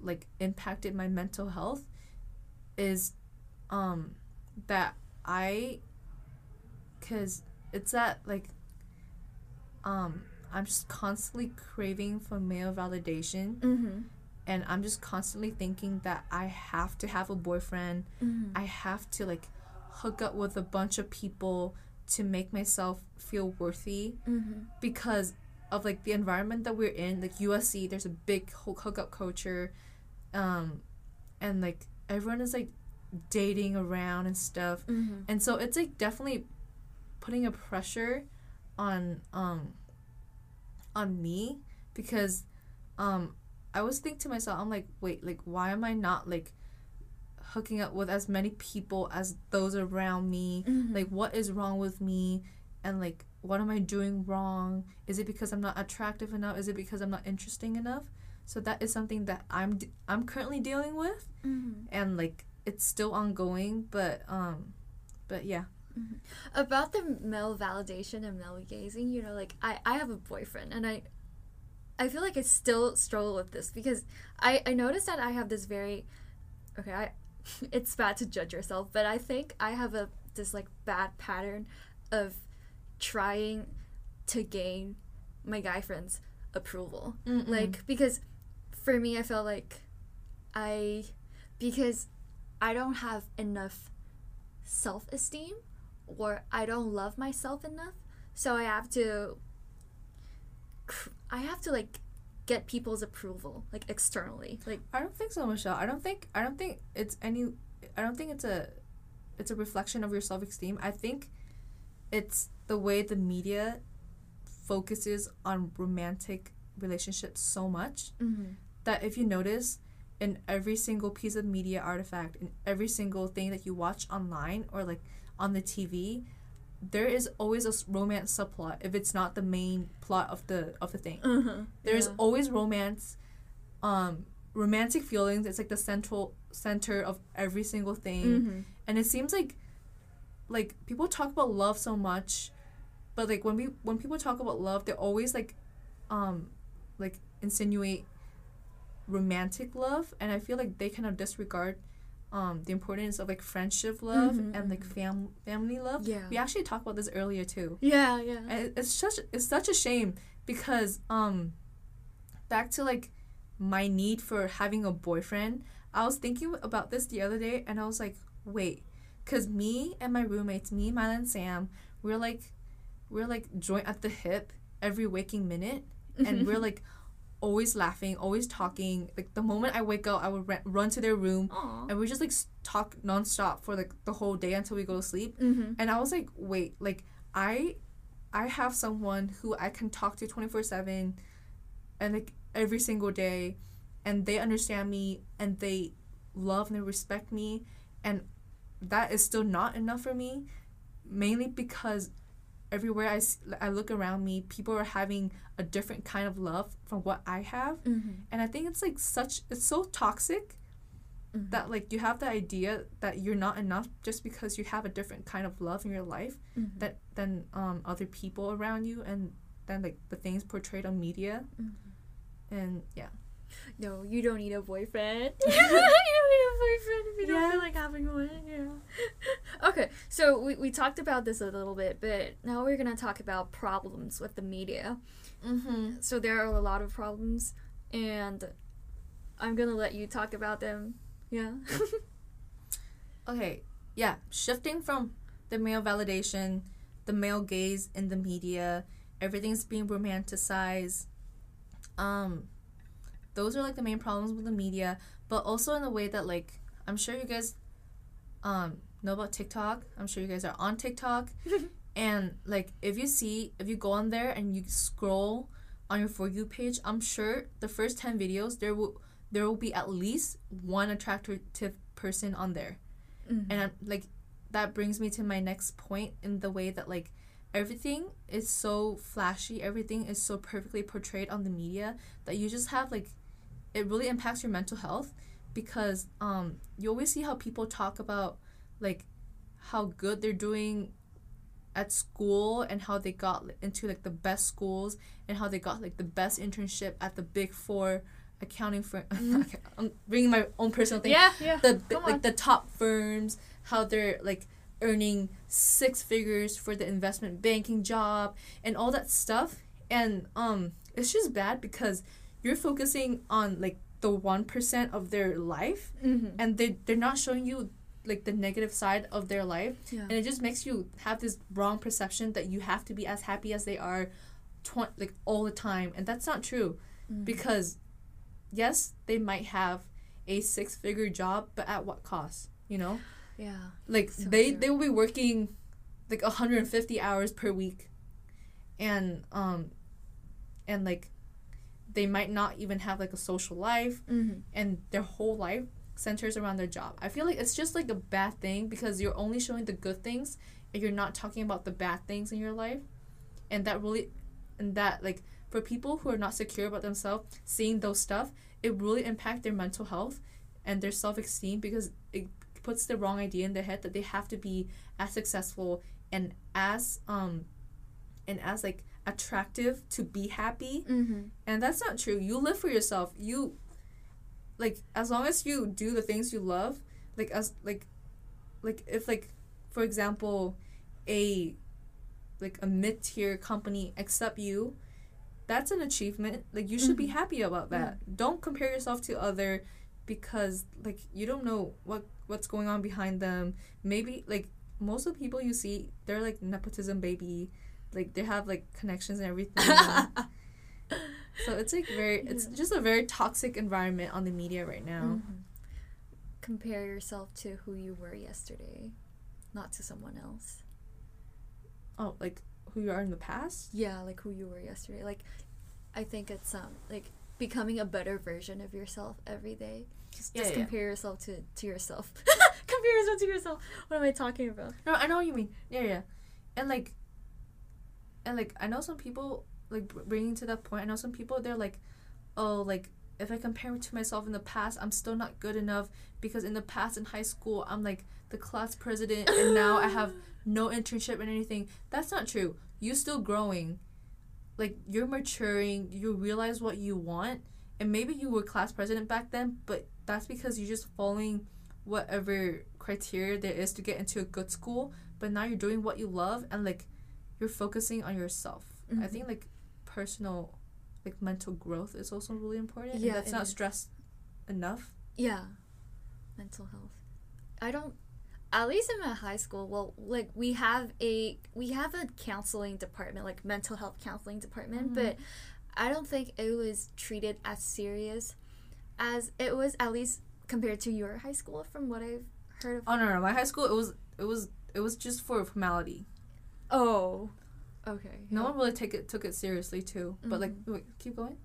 C: like impacted my mental health is um that I cuz it's that like um I'm just constantly craving for male validation
B: Mm-hmm.
C: and I'm just constantly thinking that I have to have a boyfriend.
B: Mm-hmm.
C: I have to like hook up with a bunch of people to make myself feel worthy
B: Mm-hmm.
C: because of like the environment that we're in like USC there's a big ho- hookup culture um and like everyone is like dating around and stuff
B: Mm-hmm.
C: and so it's like definitely putting a pressure on um on me because um I always think to myself I'm like wait like why am I not like hooking up with as many people as those around me
B: Mm-hmm.
C: like what is wrong with me and like what am i doing wrong? Is it because i'm not attractive enough? Is it because i'm not interesting enough? So that is something that i'm d- i'm currently dealing with
B: Mm-hmm.
C: and like it's still ongoing but um but yeah.
B: About the male validation and male gazing you know like i i have a boyfriend and i i feel like i still struggle with this because i i noticed that i have this very okay i it's bad to judge yourself but i think i have a this like bad pattern of trying to gain my guy friends approval. Like because for me i felt like i because i don't have enough self-esteem or i don't love myself enough so i have to i have to like get people's approval like externally like
C: i don't think so michelle. I don't think i don't think it's any i don't think it's a it's a reflection of your self-esteem. I think it's the way the media focuses on romantic relationships so much
B: mm-hmm.
C: that if you notice in every single piece of media artifact in every single thing that you watch online or like on the TV there is always a romance subplot if it's not the main plot of the of the thing
B: uh-huh.
C: there's
B: yeah.
C: always romance um romantic feelings it's like the central center of every single thing
B: mm-hmm.
C: and it seems like like people talk about love so much but like when we when people talk about love they always like um like insinuate romantic love and i feel like they kind of disregard um the importance of like friendship love
B: Mhm,
C: and like
B: mhm.
C: fam- family love.
B: Yeah.
C: We actually talked about this earlier too.
B: Yeah yeah.
C: And it's such it's such a shame because um back to like my need for having a boyfriend i was thinking about this the other day and i was like wait because me and my roommates me Mila and sam we're like we're like joint at the hip every waking minute. And we're like always laughing always talking. Like the moment i wake up i would ra- run to their room
B: Aw.
C: and we just like talk nonstop for like the whole day until we go to sleep.
B: Mm-hmm.
C: and I was like, wait, like I I have someone who I can talk to 24/7 and like every single day. And they understand me and they love and they respect me. And that is still not enough for me mainly because everywhere I, I look around me people are having a different kind of love from what I have
B: Mm-hmm.
C: and I think it's like such it's so toxic
B: Mm-hmm.
C: that like you have the idea that you're not enough just because you have a different kind of love in your life
B: Mm-hmm.
C: that than um other people around you and then like the things portrayed on media
B: Mm-hmm.
C: and yeah
B: No, you don't need a boyfriend. you don't need a boyfriend if you don't feel like having one. Yeah. okay, so we, we talked about this a little bit, but now we're gonna talk about problems with the media.
C: mm-hmm.
B: So there are a lot of problems, and I'm gonna let you talk about them. Yeah.
C: okay yeah shifting from the male validation the male gaze in the media everything's being romanticized um those are like the main problems with the media, but also in the way that like I'm sure you guys um know about TikTok. I'm sure you guys are on TikTok. and like if you see if you go on there and you scroll on your for you page, I'm sure the first 10 videos there will there will be at least one attractive person on there.
B: Mm-hmm.
C: And I'm, like that brings me to my next point in the way that like everything is so flashy, everything is so perfectly portrayed on the media that you just have like it really impacts your mental health because um you always see how people talk about like how good they're doing at school and how they got into like the best schools and how they got like the best internship at the big four accounting firm i'm bringing my own personal thing
B: Yeah, yeah.
C: the
B: Come
C: like
B: on.
C: the top firms how they're like earning six figures for the investment banking job and all that stuff and um it's just bad because you're focusing on like the 1% of their life
B: Mm-hmm.
C: and they they're not showing you like the negative side of their life
B: Yeah.
C: and it just makes you have this wrong perception that you have to be as happy as they are tw- like all the time and that's not true
B: Mm-hmm.
C: because yes they might have a six figure job but at what cost you know
B: yeah.
C: like
B: So
C: they
B: true.
C: they will be working like 150 hours per week and um and like they might not even have like a social life
B: Mm-hmm.
C: and their whole life centers around their job. I feel like it's just like a bad thing because you're only showing the good things and you're not talking about the bad things in your life. And that really and that like for people who are not secure about themselves, seeing those stuff, it really impact their mental health and their self-esteem because it puts the wrong idea in their head that they have to be as successful and as um and as like attractive to be happy
B: Mm-hmm.
C: and that's not true. You live for yourself. You like as long as you do the things you love, like as like like if like for example, a like a mid tier company accept you, that's an achievement. Like you should be
B: Mhm.
C: happy about that. Don't compare yourself to other because like you don't know what what's going on behind them. Maybe like most of the people you see, they're like nepotism baby. Like they have like connections and everything. So it's like very, it's
B: Yeah.
C: just a very toxic environment on the media right now.
B: Mm-hmm. Compare yourself to who you were yesterday, not to someone else.
C: Oh, like who you are in the past.
B: Yeah, like who you were yesterday. Like, I think it's um like becoming a better version of yourself every day. Just,
C: Yeah,
B: just
C: yeah.
B: compare yourself to to yourself. compare yourself to yourself. What am I talking about?
C: No, I know what you mean. Yeah, yeah, and like, and like I know some people like bringing to that point. I know some people they're like, oh, like if I compare to myself in the past, I'm still not good enough because in the past in high school I'm like the class president and now I have no internship and anything. That's not true. You're still growing. Like you're maturing, you realize what you want, and maybe you were class president back then, but that's because you're just following whatever criteria there is to get into a good school. But now you're doing what you love and like you're focusing on yourself. I
B: Mhm.
C: think like personal like mental growth is also really important. and
B: Yeah,
C: that's not
B: is.
C: stressed enough.
B: Yeah, mental health. I don't. At least in my high school, well, like we have a we have a counseling department, like mental health counseling department,
C: Mhm.
B: but I don't think it was treated as serious as it was at least compared to your high school, from what I've heard of.
C: Oh no, no, my high school it was it was it was just for formality.
B: Oh, okay.
C: No
B: yeah.
C: one really take it took it seriously too. But like, wait, keep going.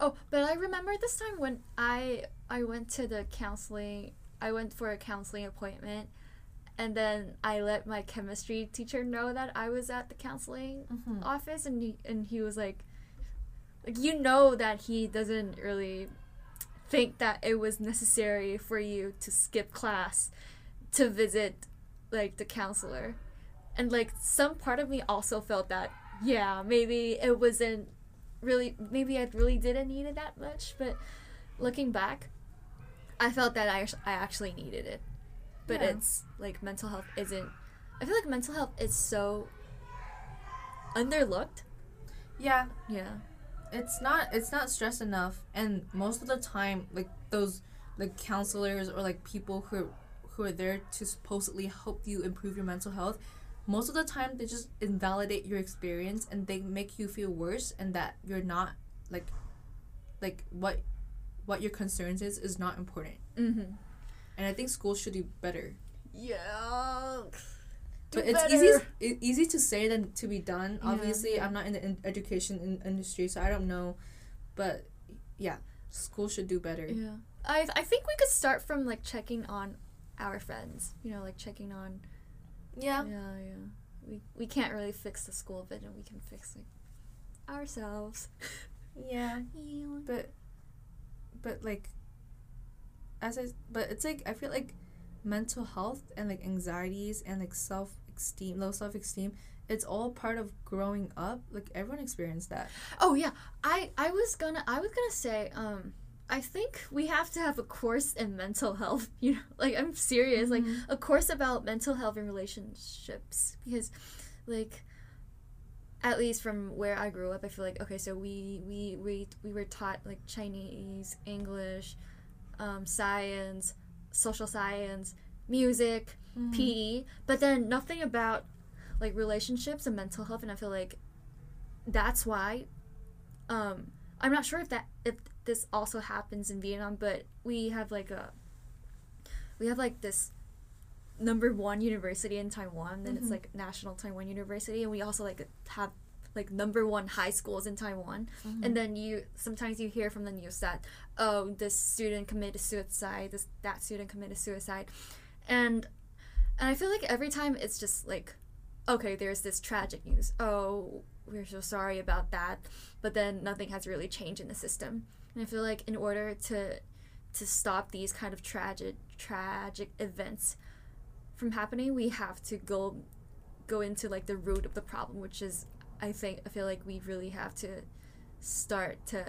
B: Oh, but I remember this time when I I went to the counseling. I went for a counseling appointment, and then I let my chemistry teacher know that I was at the counseling
C: Mm-hmm.
B: office, and he, and he was like, like you know that he doesn't really think that it was necessary for you to skip class to visit like the counselor, and like some part of me also felt that yeah maybe it wasn't really maybe I really didn't need it that much, but looking back, I felt that I, I actually needed it. But
C: Yeah.
B: it's like mental health isn't. I feel like mental health is so underlooked.
C: Yeah,
B: Yeah.
C: it's not it's not stressed enough, and most of the time, like those like counselors or like people who who are there to supposedly help you improve your mental health. Most of the time, they just invalidate your experience and they make you feel worse, and that you're not like like what what your concerns is is not important
B: Mm-hmm.
C: and i think schools should do better
B: Yeah.
C: but
B: Do
C: it's easy easy to say than to be done
B: Yeah.
C: obviously i'm not in the in- education in- industry so i don't know but yeah school should do better
B: Yeah. I I think we could start from like checking on our friends. You know, like checking on.
C: Yeah
B: Yeah, yeah. We we can't really fix the school and we can fix like ourselves.
C: yeah
B: Yeah.
C: but but like as i but it's like i feel like mental health and like anxieties and like self-esteem low self-esteem it's all part of growing up like everyone experienced that
B: Oh yeah, I I was gonna I was gonna say um I think we have to have a course in mental health. You know, like I'm serious, like a course about mental health and relationships because, like, at least from where I grew up, I feel like okay, so we we we we were taught like Chinese, English, um, science, social science, music, PE, but then nothing about like relationships and mental health, and I feel like that's why um i'm not sure if that if this also happens in vietnam but we have like a we have like this number one university in taiwan and it's mm-hmm. like national taiwan university and we also like have like number one high schools in taiwan. Mm-hmm. And then you sometimes you hear from the news that oh this student committed suicide this that student committed suicide. And and i feel like every time it's just like okay there's this tragic news. Oh we're so sorry about that. But then nothing has really changed in the system and i feel like in order to to stop these kind of tragic tragic events from happening we have to go go into like the root of the problem which is i think i feel like we really have to start to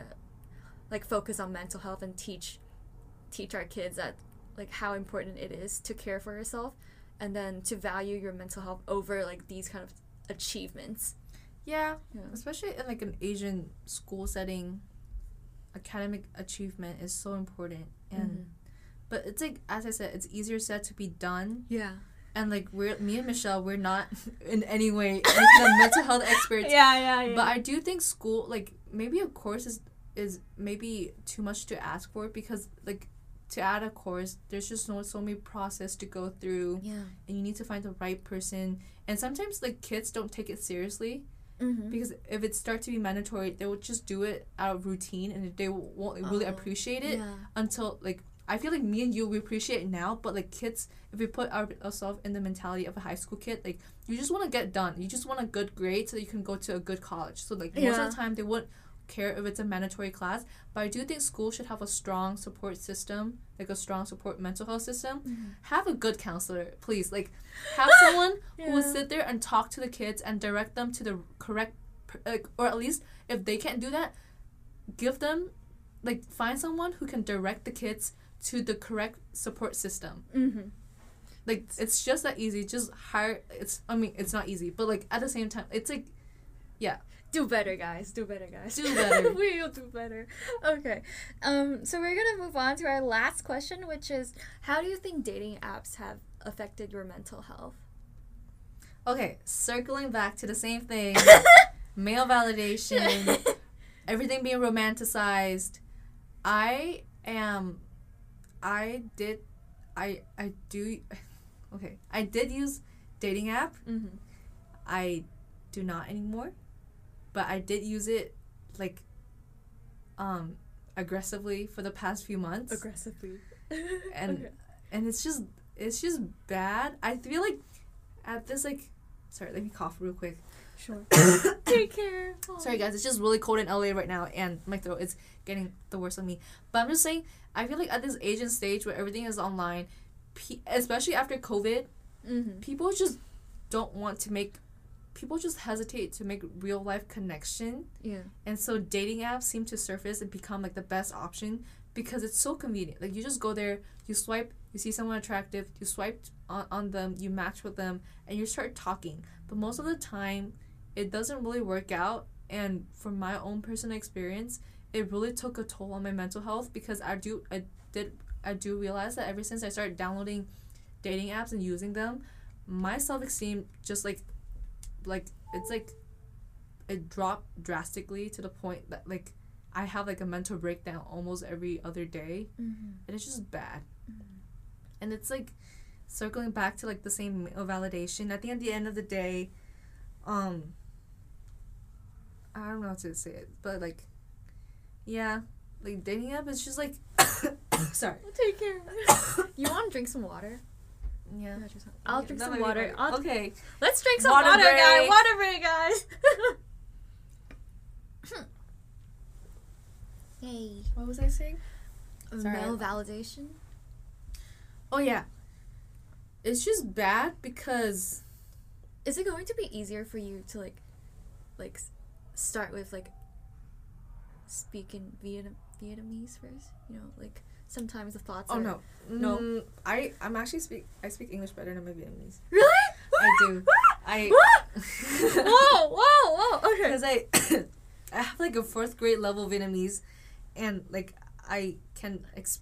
B: like focus on mental health and teach teach our kids that like how important it is to care for yourself and then to value your mental health over like these kind of achievements
C: yeah
B: Yeah.
C: especially in like an asian school setting academic achievement is so important and mm-hmm. but it's like as i said it's easier said to be done.
B: Yeah.
C: And like we're me and michelle we're not in any way like, the mental health experts.
B: Yeah yeah.
C: But i do think school like maybe a course is is maybe too much to ask for because like to add a course there's just no so many process to go through.
B: Yeah.
C: And you need to find the right person. And sometimes like kids don't take it seriously
B: mm-hmm.
C: because if it starts to be mandatory they will just do it out of routine and they won't really
B: Oh,
C: appreciate it
B: yeah
C: until like I feel like me and you we appreciate it now, but like kids, if we put our, ourselves in the mentality of a high school kid, like you just want to get done. You just want a good grade so that you can go to a good college. So like most of the time they wouldn't care if it's a mandatory class, but I do think school should have a strong support system, like a strong support mental health system.
B: Mm-hmm.
C: Have a good counselor, please. Like have someone who will sit there and talk to the kids and direct them to the correct, like, or at least if they can't do that, give them, like find someone who can direct the kids to the correct support system.
B: mm-hmm.
C: Like it's just that easy. Just hire. It's I mean it's not easy, but like at the same time, it's like
B: do better guys do better guys
C: Do better.
B: we'll do better okay um so we're gonna move on to our last question which is how do you think dating apps have affected your mental health
C: okay. Circling back to the same thing, male validation, everything being romanticized. I am. I did. I I do. Okay, I did use dating app.
B: mm-hmm.
C: I do not anymore, but I did use it like um aggressively for the past few months.
B: aggressively
C: And-
B: Okay.
C: and it's just it's just bad. I feel like at this like sorry, let me cough real quick.
B: sure take care
C: Sorry guys, it's just really cold in LA right now and my throat is getting the worst of me. But I'm just saying I feel like at this age and stage where everything is online, pe- especially after COVID,
B: mm-hmm.
C: people just don't want to make people just hesitate to make real life connection.
B: Yeah.
C: And so dating apps seem to surface and become like the best option because it's so convenient. Like you just go there you swipe you see someone attractive you swipe on, on them you match with them and you start talking. But most of the time it doesn't really work out. And from my own personal experience it really took a toll on my mental health because i do i did i do realize that ever since i started downloading dating apps and using them my self-esteem just like like it's like it dropped drastically to the point that like I have like a mental breakdown almost every other day,
B: Mm-hmm.
C: and it's just bad. And it's like circling back to like the same validation. At the end, the end of the day, um, I don't know how to say it, but like, yeah, like dating app is just like, sorry,
B: Take care. you want to drink some water?
C: Yeah.
B: I'll
C: Yeah,
B: drink some water. I'll,
C: okay.
B: Let's drink some
C: Water
B: water, guys. Water break, guys.
A: Yay.
C: What was I saying? Sorry.
B: Male validation.
C: Oh yeah. It's just bad because
B: Is it going to be easier for you to like, like, start with like, speaking Vietnam Vietnamese first? You know, like sometimes the thoughts.
C: oh
B: are,
C: no
B: No.
C: Mm, I I'm actually speak I speak English better than my Vietnamese.
B: Really?
C: I do. I
B: whoa, whoa, whoa. Okay.
C: because I I have like a fourth grade level Vietnamese, and like I can. Exp-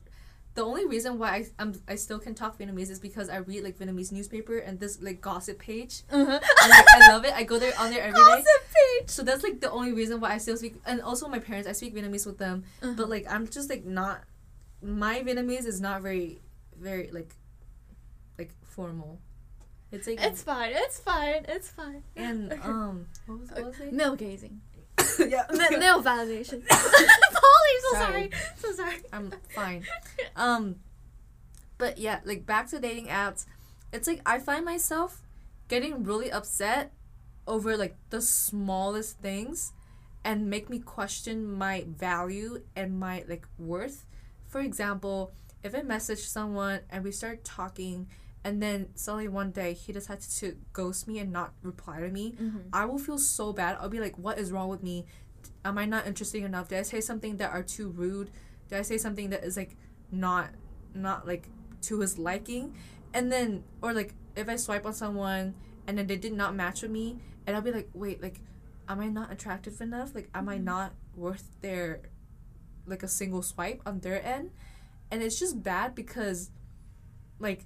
C: the only reason why I I'm, I still can talk Vietnamese is because I read like Vietnamese newspaper and this like gossip page.
B: Uh-huh.
C: And, like, I love it. I go there on there every day.
B: Gossip page.
C: So that's like the only reason why I still speak. And also my parents, I speak Vietnamese with them.
B: Uh-huh.
C: But like I'm just like not. My Vietnamese is not very, very like, like formal. It's like
B: It's fine. It's fine. It's fine.
C: and um what was, what was it?
B: Male gazing.
C: yeah.
B: Ma- male validation. Polly, so
C: Sorry.
B: sorry. So sorry.
C: I'm fine. Um, but yeah, like back to dating apps, it's like I find myself getting really upset over like the smallest things and make me question my value and my like worth. For example, if I message someone and we start talking and then suddenly one day he decides to ghost me and not reply to me,
B: Mm-hmm.
C: I will feel so bad. I'll be like, what is wrong with me? Am I not interesting enough? Did I say something that are too rude? Did I say something that is like not not like to his liking? And then or like if I swipe on someone and then they did not match with me and I'll be like, wait, like am I not attractive enough? Like am I not worth their like a single swipe on their end? And it's just bad because like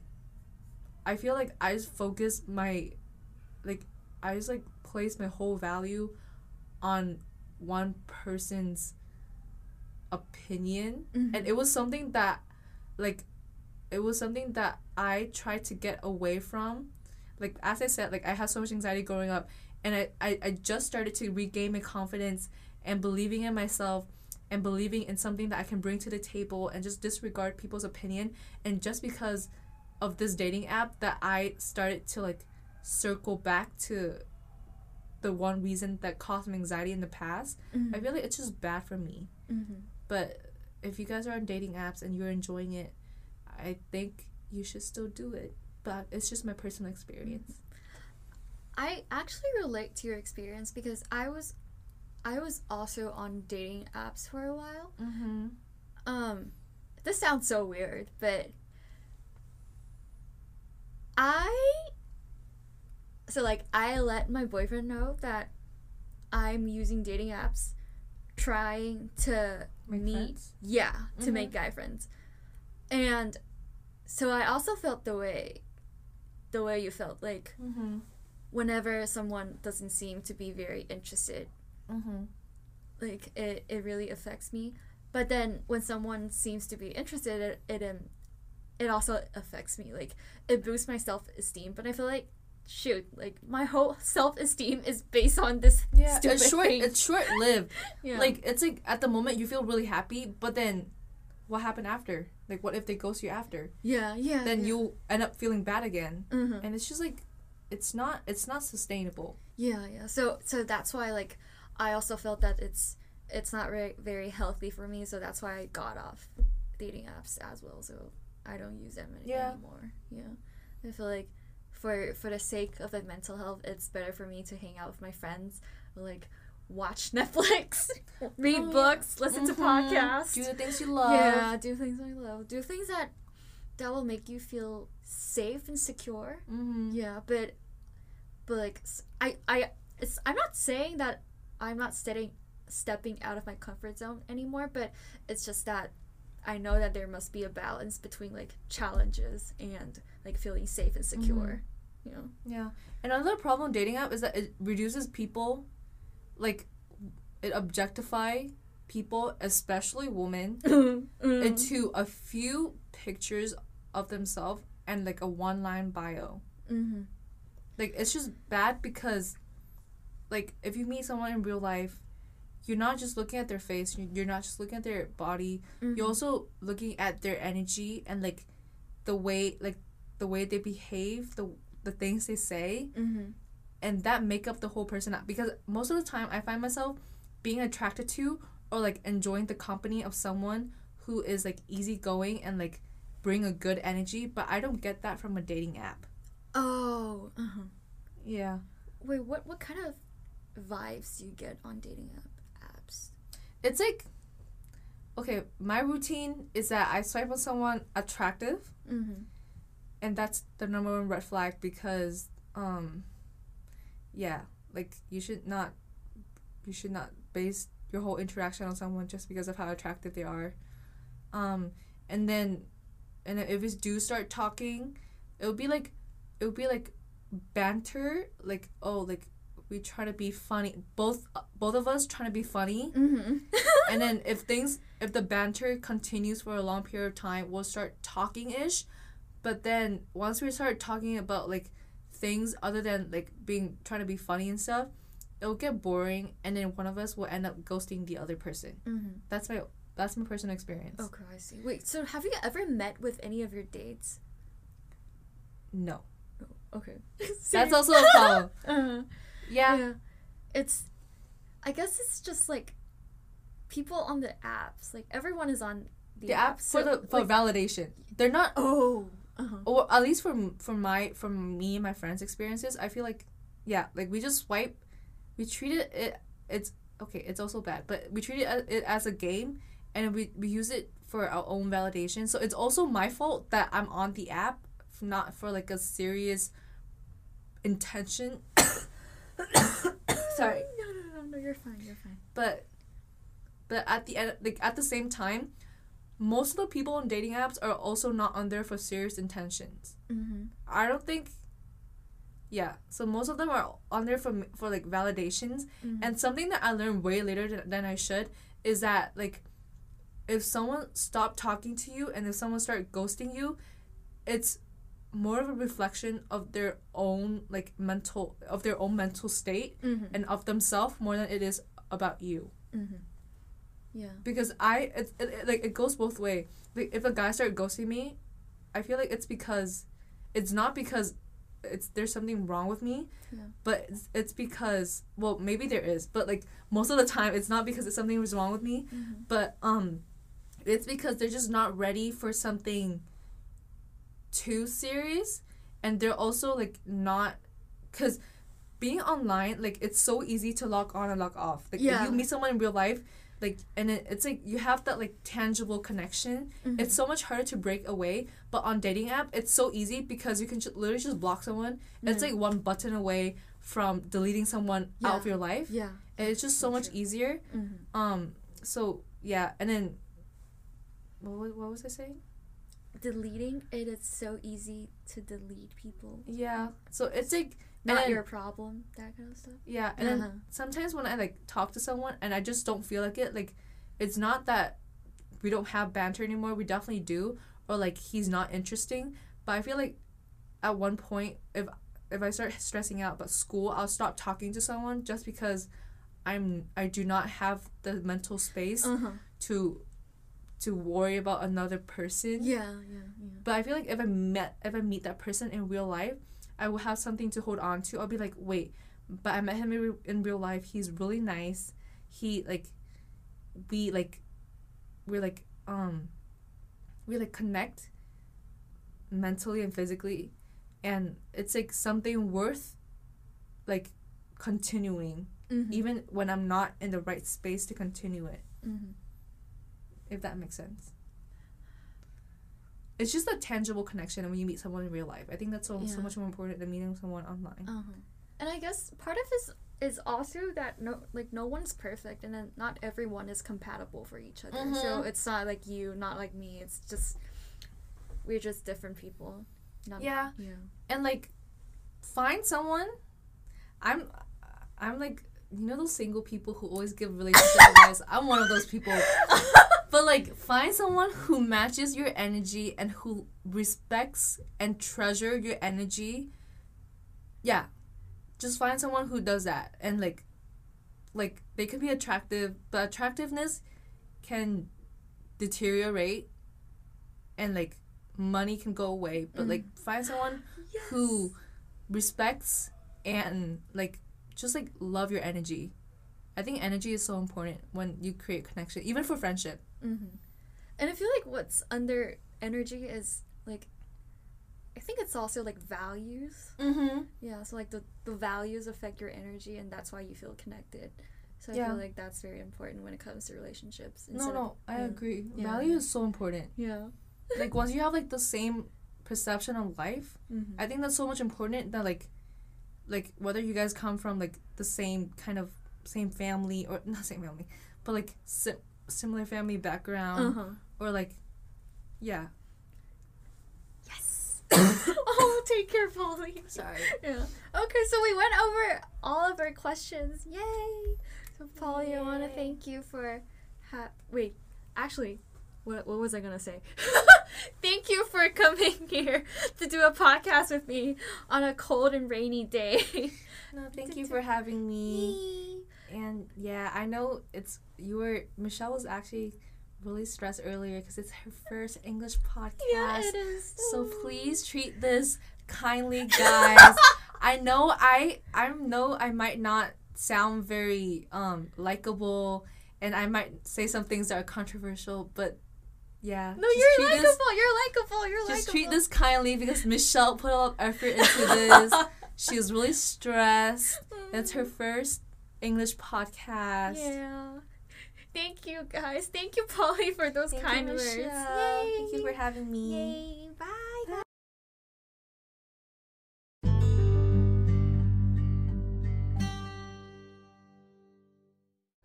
C: I feel like I just focus my like I just like place my whole value on one person's opinion
B: Mhm.
C: and it was something that like it was something that I tried to get away from like as I said like I had so much anxiety growing up and I, I, I just started to regain my confidence and believing in myself and believing in something that I can bring to the table and just disregard people's opinion and just because of this dating app that I started to like circle back to the one reason that caused me anxiety in the past. I feel like it's just bad for me.
B: Mm-hmm.
C: But if you guys are on dating apps and you're enjoying it, I think you should still do it. But it's just my personal experience.
B: I actually relate to your experience because I was I was also on dating apps for a while.
C: Mm-hmm.
B: Um this sounds so weird, but I so like I let my boyfriend know that I'm using dating apps trying to
C: Make
B: meet
C: friends?
B: yeah, to
C: Mhm.
B: make guy friends. And so I also felt the way the way you felt like
C: Mm-hmm.
B: whenever someone doesn't seem to be very interested
C: Mm-hmm.
B: like it, it really affects me but then when someone seems to be interested it it, um, it also affects me like it boosts my self-esteem but i feel like shoot like my whole self-esteem is based on this
C: Yeah,
B: stupid
C: it's short.
B: thing.
C: It's short lived.
B: yeah.
C: Like it's like at the moment you feel really happy, but then what happened after? Like what if they ghost you after?
B: yeah yeah
C: Then
B: yeah.
C: you end up feeling bad again,
B: Mhm.
C: and it's just like it's not it's not sustainable.
B: Yeah, yeah. So so that's why like I also felt that it's it's not very very healthy for me, so that's why I got off dating apps as well. So I don't use them
C: Yeah.
B: anymore. Yeah. I feel like for for the sake of my mental health, it's better for me to hang out with my friends, like watch Netflix, read
C: Oh, yeah.
B: books, listen to
C: Mhm.
B: podcasts.
C: Do the things you love.
B: yeah, do things I love. Do things that that will make you feel safe and secure.
C: Mm-hmm.
B: Yeah, but but like I I it's I'm not saying that I'm not stepping stepping out of my comfort zone anymore, but it's just that I know that there must be a balance between like challenges and like feeling safe and secure. You know.
C: Yeah. And another problem with dating app is that it reduces people, like, it objectify people, especially women,
B: Mm.
C: into a few pictures of themselves and like a one line bio.
B: Mhm.
C: Like it's just bad because like if you meet someone in real life, you're not just looking at their face, you- you're not just looking at their body,
B: Mhm.
C: you're also looking at their energy and like the way like the way they behave, the the things they say,
B: Mhm.
C: and that make up the whole person because most of the time I find myself being attracted to or like enjoying the company of someone who is like easygoing and like bring a good energy, but I don't get that from a dating app.
B: Oh. Uh-huh.
C: Yeah.
B: Wait, what what kind of vibes you get on dating app apps?
C: It's like okay, my routine is that I swipe on someone attractive
B: Mhm.
C: and that's the number one red flag because um yeah, like you should not you should not base your whole interaction on someone just because of how attractive they are. Um and then and if we do start talking, it'll be like it'll be like banter, like oh like we try to be funny both both of us trying to be funny
B: Mhm.
C: and then if things if the banter continues for a long period of time we'll start talking ish but then once we start talking about like things other than like being trying to be funny and stuff it'll get boring and then one of us will end up ghosting the other person
B: Mhm.
C: that's my that's my personal experience
B: Okay, I see. Wait, so have you ever met with any of your dates?
C: no
B: Okay.
C: that's also a problem
B: uh
C: yeah,
B: yeah. It's I guess it's just like people on the apps. Like everyone is on the,
C: the app
B: apps.
C: for the for
B: like,
C: validation they're not
B: Oh. Uh-huh.
C: or at least from from my from me and my friends experiences i feel like yeah like we just swipe we treat it, it it's okay it's also bad but we treat it as, it as a game and we, we use it for our own validation so it's also my fault that i'm on the app not for like a serious intention sorry
B: No, no, no, no, you're fine. You're fine.
C: but but at the end like at the same time most of the people on dating apps are also not on there for serious intentions
B: Mm-hmm.
C: I don't think. Yeah, so most of them are on there for for like validations,
B: Mhm.
C: and something that I learned way later than, than I should is that like, if someone stopped talking to you and if someone started ghosting you, it's more of a reflection of their own like mental of their own mental state
B: Mm-hmm.
C: and of themselves more than it is about you.
B: Mm-hmm. Yeah.
C: Because I it, it, it like it goes both way. Like if a guy started ghosting me, I feel like it's because, it's not because, it's there's something wrong with me,
B: Yeah.
C: but it's, it's because well maybe there is, but like most of the time it's not because it's something was wrong with me,
B: Mm-hmm.
C: but um, it's because they're just not ready for something. Too serious, and they're also like not, cause being online like it's so easy to log on and log off. Like
B: Yeah.
C: if you meet someone in real life, like and it, it's like you have that like tangible connection
B: Mm-hmm.
C: it's so much harder to break away but on dating app it's so easy because you can ju- literally just block someone it's like one button away from deleting someone out of your life
B: Yeah.
C: and it's just so much
B: true.
C: easier
B: Mm-hmm.
C: um so yeah and then what, what was i saying
B: Deleting it is so easy to delete people.
C: yeah so it's like
B: Not
C: then-
B: your problem. That kind of stuff.
C: Yeah, and
B: Uh-huh.
C: then sometimes when I like talk to someone and I just don't feel like it, like it's not that we don't have banter anymore. We definitely do, or like he's not interesting. But I feel like at one point, if if I start stressing out about school, I'll stop talking to someone just because I'm I do not have the mental space
B: Uh huh.
C: to to worry about another person.
B: Yeah. Yeah. Yeah.
C: But I feel like if I met if I meet that person in real life, I will have something to hold on to. I'll be like, wait, but I met him in, re- in real life. He's really nice. He like, we like, we're like um, we like connect mentally and physically, and it's like something worth, like, continuing
B: Mm-hmm.
C: even when I'm not in the right space to continue it.
B: Mm-hmm.
C: If that makes sense. It's just a tangible connection when you meet someone in real life. I think that's so, so much more important than meeting someone online.
B: Uh-huh. And I guess part of this is also that no like no one's perfect and then not everyone is compatible for each other. So
C: Mhm.
B: it's not like you, not like me. It's just we're just different people. Not,
C: Yeah.
B: Yeah.
C: And like find someone I'm I'm like you know those single people who always give relationship advice. I'm one of those people. but like, find someone who matches your energy and who respects and treasure your energy. Yeah, just find someone who does that and like, like they can be attractive, but attractiveness can deteriorate, and like money can go away. But like, mm. find someone who respects and like just like love your energy. I think energy is so important when you create connection, even for friendship.
B: Mm-hmm. And I feel like what's under energy is like, I think it's also like values.
C: Mm-hmm.
B: Yeah, so like the, the values affect your energy, and that's why you feel connected. So I
C: Yeah.
B: feel like that's very important when it comes to relationships.
C: No,
B: instead of-
C: no, I
B: yeah.
C: agree.
B: Yeah.
C: Value is so important.
B: Yeah.
C: Like once you have like the same perception of life,
B: Mm-hmm.
C: I think that's so much important that like, like whether you guys come from like the same kind of same family or not same family, but like si- similar family background
B: uh-huh.
C: or like, yeah.
B: Yes. oh, take care, Polly.
C: Sorry.
B: Yeah. Okay, so we went over all of our questions. Yay! So, Polly, I want to thank you for. Ha- Wait, actually, what, what was I going to say? thank you for coming here to do a podcast with me on a cold and rainy day.
C: No, thank you for having me. And yeah, I know it's you were Michelle was actually really stressed earlier because it's her first English podcast.
B: yeah, it is.
C: So please treat this kindly, guys. I know I I know I might not sound very um likable and I might say some things that are controversial, but yeah.
B: No,
C: just
B: you're likable.
C: this-
B: You're likable. You're likable.
C: just treat this kindly because Michelle put a lot of effort into this. she was really stressed. That's her mm-hmm. first English podcast.
B: Yeah. Thank you, guys. Thank you, Polly, for those
C: Thank
B: kind
C: you,
B: words. Yay.
C: Thank you for having me.
B: Yay. Bye.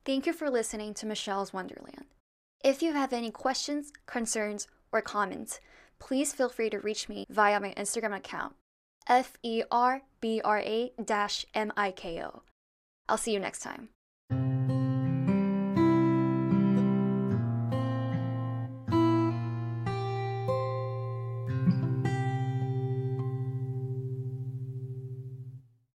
A: Thank you for listening to Michelle's Wonderland. If you have any questions, concerns, or comments, please feel free to reach me via my Instagram account, F E R B R A M I K O. I'll see you next time.